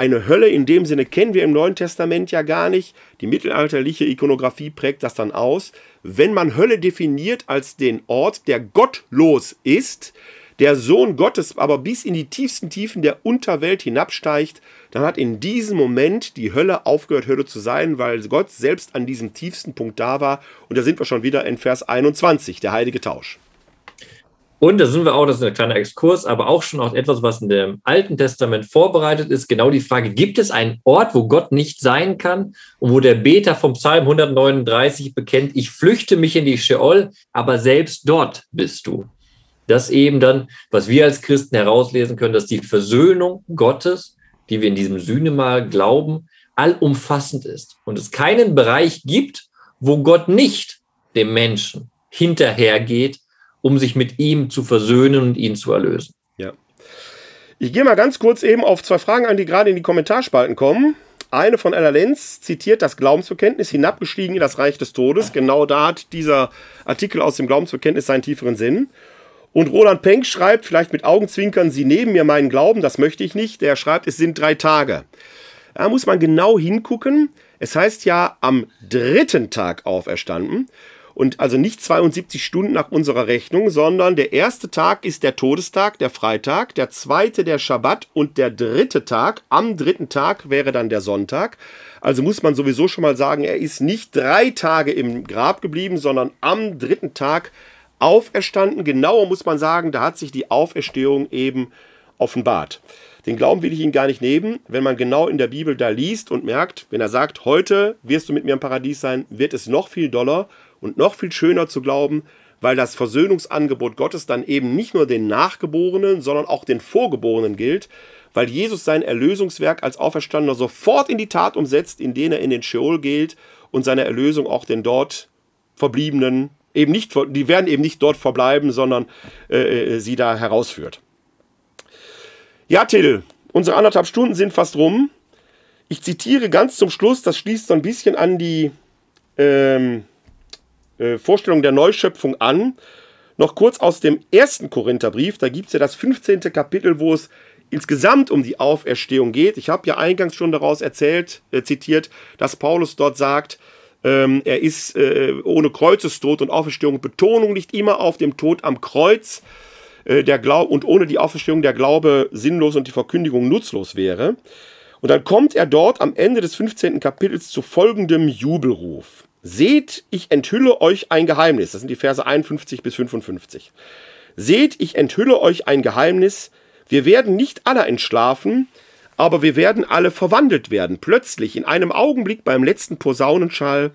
Eine Hölle in dem Sinne kennen wir im Neuen Testament ja gar nicht. Die mittelalterliche Ikonografie prägt das dann aus. Wenn man Hölle definiert als den Ort, der gottlos ist, der Sohn Gottes aber bis in die tiefsten Tiefen der Unterwelt hinabsteigt, dann hat in diesem Moment die Hölle aufgehört, Hölle zu sein, weil Gott selbst an diesem tiefsten Punkt da war. Und da sind wir schon wieder in Vers 21, der heilige Tausch. Und da sind wir auch, das ist ein kleiner Exkurs, aber auch schon auch etwas, was in dem Alten Testament vorbereitet ist. Genau die Frage, gibt es einen Ort, wo Gott nicht sein kann und wo der Beter vom Psalm 139 bekennt, ich flüchte mich in die Sheol, aber selbst dort bist du. Das eben dann, was wir als Christen herauslesen können, dass die Versöhnung Gottes die wir in diesem Sühnemal glauben, allumfassend ist und es keinen Bereich gibt, wo Gott nicht dem Menschen hinterhergeht, um sich mit ihm zu versöhnen und ihn zu erlösen. Ja. Ich gehe mal ganz kurz eben auf zwei Fragen ein, die gerade in die Kommentarspalten kommen. Eine von Ella Lenz zitiert das Glaubensbekenntnis hinabgestiegen in das Reich des Todes. Genau da hat dieser Artikel aus dem Glaubensbekenntnis seinen tieferen Sinn. Und Roland Penck schreibt, vielleicht mit Augenzwinkern, Sie nehmen mir meinen Glauben, das möchte ich nicht. Der schreibt, es sind drei Tage. Da muss man genau hingucken. Es heißt ja am dritten Tag auferstanden. Und also nicht 72 Stunden nach unserer Rechnung, sondern der erste Tag ist der Todestag, der Freitag, der zweite der Schabbat und der dritte Tag, am dritten Tag wäre dann der Sonntag. Also muss man sowieso schon mal sagen, er ist nicht drei Tage im Grab geblieben, sondern am dritten Tag auferstanden. Genauer muss man sagen, da hat sich die Auferstehung eben offenbart. Den Glauben will ich Ihnen gar nicht nehmen. Wenn man genau in der Bibel da liest und merkt, wenn er sagt, heute wirst du mit mir im Paradies sein, wird es noch viel doller und noch viel schöner zu glauben, weil das Versöhnungsangebot Gottes dann eben nicht nur den Nachgeborenen, sondern auch den Vorgeborenen gilt, weil Jesus sein Erlösungswerk als Auferstandener sofort in die Tat umsetzt, indem er in den Scheol geht und seine Erlösung auch den dort Verbliebenen eben nicht, die werden eben nicht dort verbleiben, sondern äh, äh, sie da herausführt. Ja, Till, unsere anderthalb Stunden sind fast rum. Ich zitiere ganz zum Schluss, das schließt so ein bisschen an die ähm, äh, Vorstellung der Neuschöpfung an. Noch kurz aus dem ersten Korintherbrief, da gibt es ja das 15. Kapitel, wo es insgesamt um die Auferstehung geht. Ich habe ja eingangs schon daraus erzählt, äh, zitiert, dass Paulus dort sagt, ähm, er ist äh, ohne Kreuzestod und Auferstehung. Betonung liegt immer auf dem Tod am Kreuz. Äh, der Glaub und ohne die Auferstehung der Glaube sinnlos und die Verkündigung nutzlos wäre. Und dann kommt er dort am Ende des 15. Kapitels zu folgendem Jubelruf. Seht, ich enthülle euch ein Geheimnis. Das sind die Verse 51 bis 55. Seht, ich enthülle euch ein Geheimnis. Wir werden nicht alle entschlafen, aber wir werden alle verwandelt werden, plötzlich, in einem Augenblick beim letzten Posaunenschall,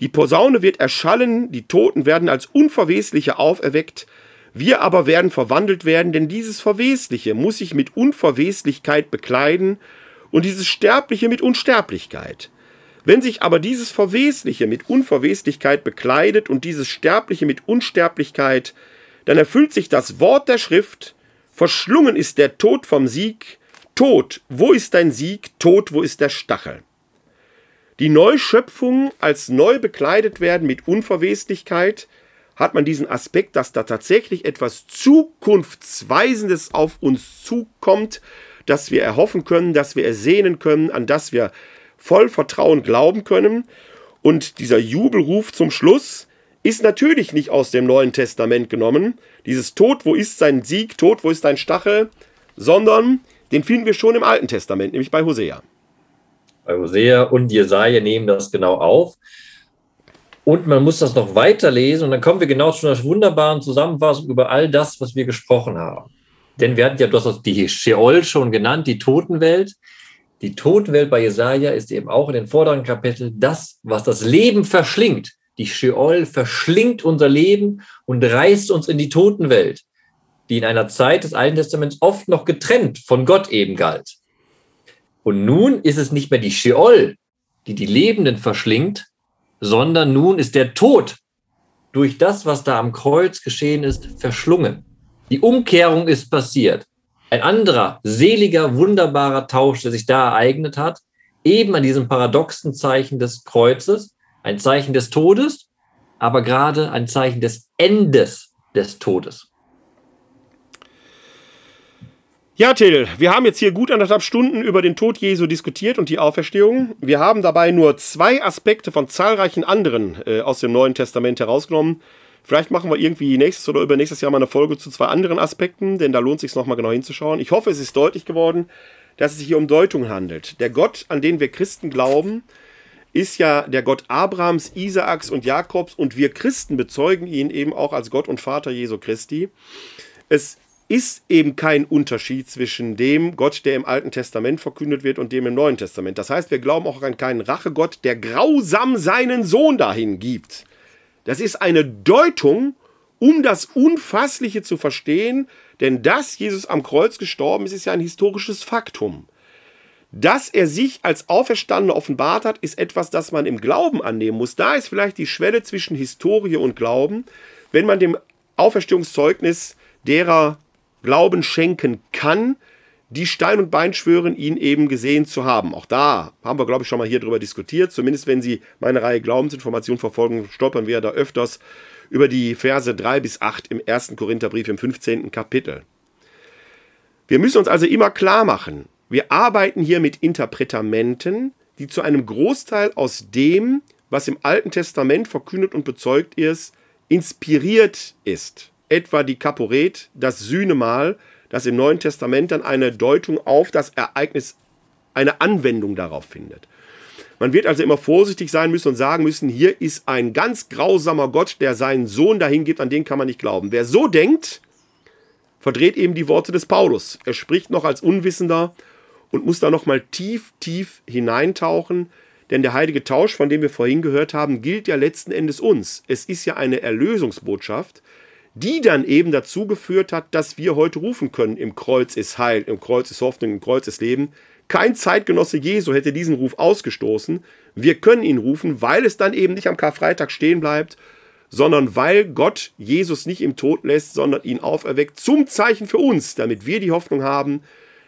Die Posaune wird erschallen, die Toten werden als Unverwesliche auferweckt, wir aber werden verwandelt werden, denn dieses Verwesliche muss sich mit Unverweslichkeit bekleiden und dieses Sterbliche mit Unsterblichkeit. Wenn sich aber dieses Verwesliche mit Unverweslichkeit bekleidet und dieses Sterbliche mit Unsterblichkeit, dann erfüllt sich das Wort der Schrift, verschlungen ist der Tod vom Sieg, Tod, wo ist dein Sieg, Tod, wo ist der Stachel? Die Neuschöpfung als neu bekleidet werden mit Unverweslichkeit, hat man diesen Aspekt, dass da tatsächlich etwas Zukunftsweisendes auf uns zukommt, das wir erhoffen können, das wir ersehnen können, an das wir voll Vertrauen glauben können. Und dieser Jubelruf zum Schluss ist natürlich nicht aus dem Neuen Testament genommen. Dieses Tod, wo ist sein Sieg, Tod, wo ist dein Stachel, sondern den finden wir schon im Alten Testament, nämlich bei Hosea. Bei Hosea und Jesaja nehmen das genau auf. Und man muss das noch weiterlesen und dann kommen wir genau zu einer wunderbaren Zusammenfassung über all das, was wir gesprochen haben. Denn wir hatten ja, du hast die Sheol schon genannt, die Totenwelt. Die Totenwelt bei Jesaja ist eben auch in den vorderen Kapiteln das, was das Leben verschlingt. Die Sheol verschlingt unser Leben und reißt uns in die Totenwelt, die in einer Zeit des Alten Testaments oft noch getrennt von Gott eben galt. Und nun ist es nicht mehr die Sheol, die die Lebenden verschlingt, sondern nun ist der Tod durch das, was da am Kreuz geschehen ist, verschlungen. Die Umkehrung ist passiert. Ein anderer, seliger, wunderbarer Tausch, der sich da ereignet hat, eben an diesem paradoxen Zeichen des Kreuzes, ein Zeichen des Todes, aber gerade ein Zeichen des Endes des Todes. Ja, Till, wir haben jetzt hier gut anderthalb Stunden über den Tod Jesu diskutiert und die Auferstehung. Wir haben dabei nur zwei Aspekte von zahlreichen anderen äh, aus dem Neuen Testament herausgenommen. Vielleicht machen wir irgendwie nächstes oder übernächstes Jahr mal eine Folge zu zwei anderen Aspekten, denn da lohnt es sich nochmal genau hinzuschauen. Ich hoffe, es ist deutlich geworden, dass es sich hier um Deutung handelt. Der Gott, an den wir Christen glauben, ist ja der Gott Abrahams, Isaaks und Jakobs und wir Christen bezeugen ihn eben auch als Gott und Vater Jesu Christi. Es ist eben kein Unterschied zwischen dem Gott, der im Alten Testament verkündet wird, und dem im Neuen Testament. Das heißt, wir glauben auch an keinen Rachegott, der grausam seinen Sohn dahin gibt. Das ist eine Deutung, um das Unfassliche zu verstehen, denn dass Jesus am Kreuz gestorben ist, ist ja ein historisches Faktum. Dass er sich als Auferstandener offenbart hat, ist etwas, das man im Glauben annehmen muss. Da ist vielleicht die Schwelle zwischen Historie und Glauben, wenn man dem Auferstehungszeugnis derer Glauben schenken kann, die Stein und Bein schwören, ihn eben gesehen zu haben. Auch da haben wir, glaube ich, schon mal hier drüber diskutiert. Zumindest wenn Sie meine Reihe Glaubensinformation verfolgen, stolpern wir da öfters über die Verse 3 bis 8 im 1. Korintherbrief im 15. Kapitel. Wir müssen uns also immer klar machen, wir arbeiten hier mit Interpretamenten, die zu einem Großteil aus dem, was im Alten Testament verkündet und bezeugt ist, inspiriert ist etwa die Kaporet, das Sühnemal, das im Neuen Testament dann eine Deutung auf das Ereignis, eine Anwendung darauf findet. Man wird also immer vorsichtig sein müssen und sagen müssen, hier ist ein ganz grausamer Gott, der seinen Sohn dahin gibt, an den kann man nicht glauben. Wer so denkt, verdreht eben die Worte des Paulus. Er spricht noch als Unwissender und muss da nochmal tief, tief hineintauchen, denn der heilige Tausch, von dem wir vorhin gehört haben, gilt ja letzten Endes uns. Es ist ja eine Erlösungsbotschaft, die dann eben dazu geführt hat, dass wir heute rufen können, im Kreuz ist Heil, im Kreuz ist Hoffnung, im Kreuz ist Leben. Kein Zeitgenosse Jesu hätte diesen Ruf ausgestoßen. Wir können ihn rufen, weil es dann eben nicht am Karfreitag stehen bleibt, sondern weil Gott Jesus nicht im Tod lässt, sondern ihn auferweckt zum Zeichen für uns, damit wir die Hoffnung haben,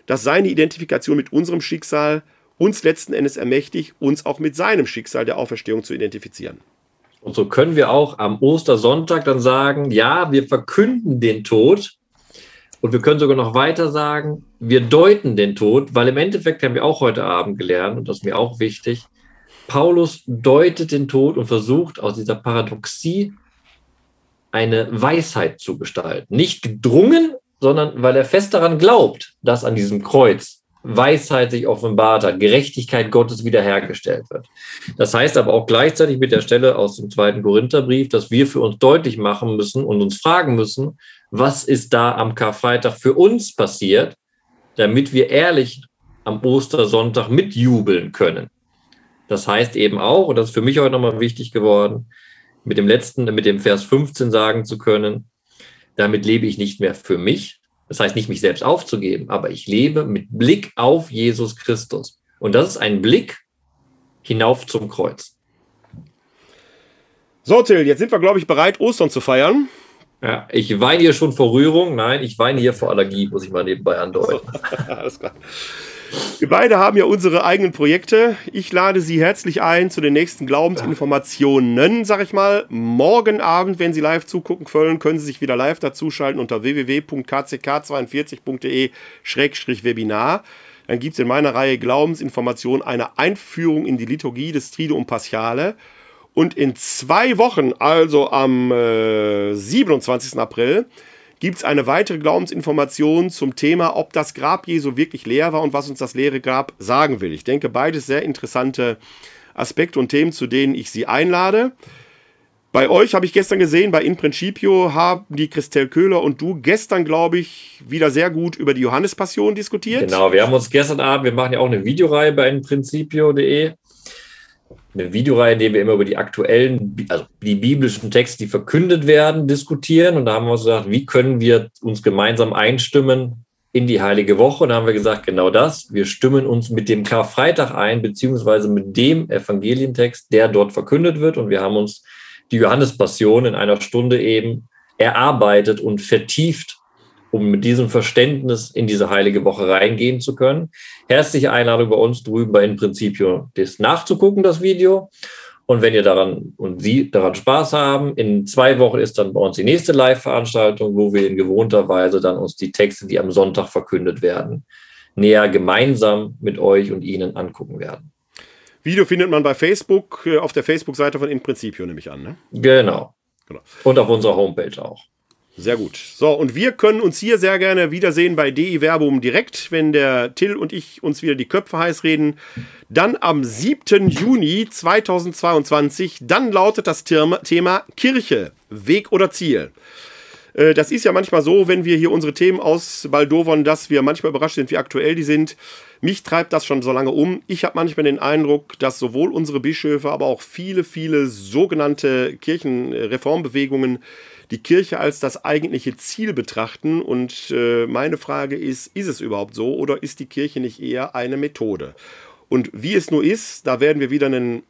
dass seine Identifikation mit unserem Schicksal uns letzten Endes ermächtigt, uns auch mit seinem Schicksal der Auferstehung zu identifizieren. Und so können wir auch am Ostersonntag dann sagen, ja, wir verkünden den Tod. Und wir können sogar noch weiter sagen, wir deuten den Tod, weil im Endeffekt haben wir auch heute Abend gelernt, und das ist mir auch wichtig, Paulus deutet den Tod und versucht aus dieser Paradoxie eine Weisheit zu gestalten. Nicht gedrungen, sondern weil er fest daran glaubt, dass an diesem Kreuz Weisheit sich offenbart hat, Gerechtigkeit Gottes wiederhergestellt wird. Das heißt aber auch gleichzeitig mit der Stelle aus dem zweiten Korintherbrief, dass wir für uns deutlich machen müssen und uns fragen müssen, was ist da am Karfreitag für uns passiert, damit wir ehrlich am Ostersonntag mitjubeln können. Das heißt eben auch, und das ist für mich heute nochmal wichtig geworden, mit dem letzten, mit dem Vers 15 sagen zu können, damit lebe ich nicht mehr für mich, das heißt nicht mich selbst aufzugeben, aber ich lebe mit Blick auf Jesus Christus. Und das ist ein Blick hinauf zum Kreuz. So, Till, jetzt sind wir, glaube ich, bereit, Ostern zu feiern. Ja, ich weine hier schon vor Rührung. Nein, ich weine hier vor Allergie, muss ich mal nebenbei andeuten. [laughs] Alles klar. Wir beide haben ja unsere eigenen Projekte. Ich lade Sie herzlich ein zu den nächsten Glaubensinformationen, sag ich mal. Morgen Abend, wenn Sie live zugucken wollen, können Sie sich wieder live dazuschalten unter www.kck42.de-webinar. Dann gibt es in meiner Reihe Glaubensinformationen eine Einführung in die Liturgie des Triduum Paschale. Und in zwei Wochen, also am äh, 27. April, gibt es eine weitere Glaubensinformation zum Thema, ob das Grab Jesu wirklich leer war und was uns das leere Grab sagen will. Ich denke, beides sehr interessante Aspekte und Themen, zu denen ich Sie einlade. Bei euch habe ich gestern gesehen, bei In Principio haben die Christel Köhler und du gestern, glaube ich, wieder sehr gut über die Johannespassion diskutiert. Genau, wir haben uns gestern Abend, wir machen ja auch eine Videoreihe bei inprincipio.de eine Videoreihe, in der wir immer über die aktuellen, also die biblischen Texte, die verkündet werden, diskutieren. Und da haben wir uns gesagt, wie können wir uns gemeinsam einstimmen in die Heilige Woche? Und da haben wir gesagt, genau das. Wir stimmen uns mit dem Karfreitag ein, beziehungsweise mit dem Evangelientext, der dort verkündet wird. Und wir haben uns die Johannespassion in einer Stunde eben erarbeitet und vertieft um mit diesem Verständnis in diese heilige Woche reingehen zu können. Herzliche Einladung bei uns drüben bei In Principio, das nachzugucken, das Video. Und wenn ihr daran und Sie daran Spaß haben, in zwei Wochen ist dann bei uns die nächste Live-Veranstaltung, wo wir in gewohnter Weise dann uns die Texte, die am Sonntag verkündet werden, näher gemeinsam mit euch und Ihnen angucken werden. Video findet man bei Facebook, äh, auf der Facebook-Seite von In Principio, nehme ich an. Ne? Genau. genau. Und auf unserer Homepage auch. Sehr gut. So, und wir können uns hier sehr gerne wiedersehen bei DI Verbum direkt, wenn der Till und ich uns wieder die Köpfe heiß reden. Dann am 7. Juni 2022. Dann lautet das Thema Kirche, Weg oder Ziel. Äh, das ist ja manchmal so, wenn wir hier unsere Themen ausbaldowern, dass wir manchmal überrascht sind, wie aktuell die sind. Mich treibt das schon so lange um. Ich habe manchmal den Eindruck, dass sowohl unsere Bischöfe, aber auch viele, viele sogenannte Kirchenreformbewegungen die Kirche als das eigentliche Ziel betrachten. Und äh, meine Frage ist, ist es überhaupt so oder ist die Kirche nicht eher eine Methode? Und wie es nur ist, da werden wir wieder einen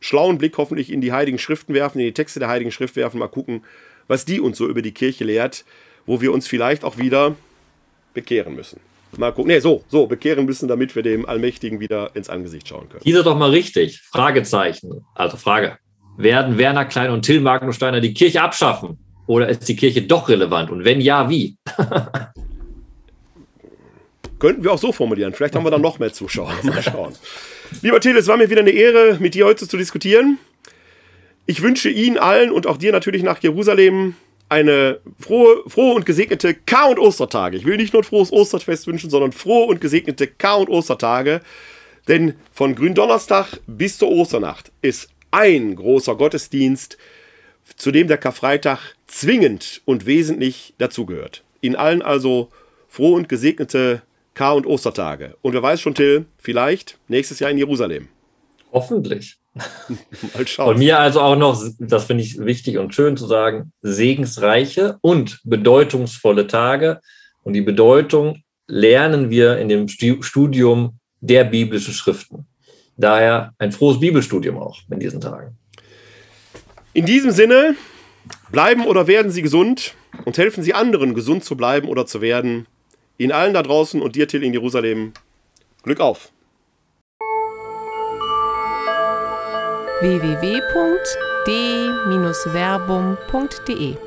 schlauen Blick hoffentlich in die Heiligen Schriften werfen, in die Texte der Heiligen Schrift werfen, mal gucken, was die uns so über die Kirche lehrt, wo wir uns vielleicht auch wieder bekehren müssen. Mal gucken. Nee, so, so, bekehren müssen, damit wir dem Allmächtigen wieder ins Angesicht schauen können. Dieser doch mal richtig. Fragezeichen. Also Frage. Werden Werner Klein und Till Magnussteiner die Kirche abschaffen? Oder ist die Kirche doch relevant? Und wenn ja, wie? [laughs] Könnten wir auch so formulieren. Vielleicht haben wir dann noch mehr Zuschauer. [laughs] Mal schauen. Lieber Till, es war mir wieder eine Ehre, mit dir heute zu diskutieren. Ich wünsche Ihnen allen und auch dir natürlich nach Jerusalem eine frohe, frohe und gesegnete K- und Ostertage. Ich will nicht nur ein frohes Osterfest wünschen, sondern frohe und gesegnete K- und Ostertage. Denn von Gründonnerstag bis zur Osternacht ist ein großer Gottesdienst, zu dem der Karfreitag zwingend und wesentlich dazugehört. In allen also frohe und gesegnete Kar- und Ostertage. Und wer weiß schon, Till, vielleicht nächstes Jahr in Jerusalem. Hoffentlich. [laughs] Mal schauen. Von mir also auch noch, das finde ich wichtig und schön zu sagen, segensreiche und bedeutungsvolle Tage. Und die Bedeutung lernen wir in dem Studium der biblischen Schriften. Daher ein frohes Bibelstudium auch in diesen Tagen. In diesem Sinne, Bleiben oder werden Sie gesund und helfen Sie anderen, gesund zu bleiben oder zu werden. Ihnen allen da draußen und dir, Till, in Jerusalem, Glück auf! www.d-verbum.de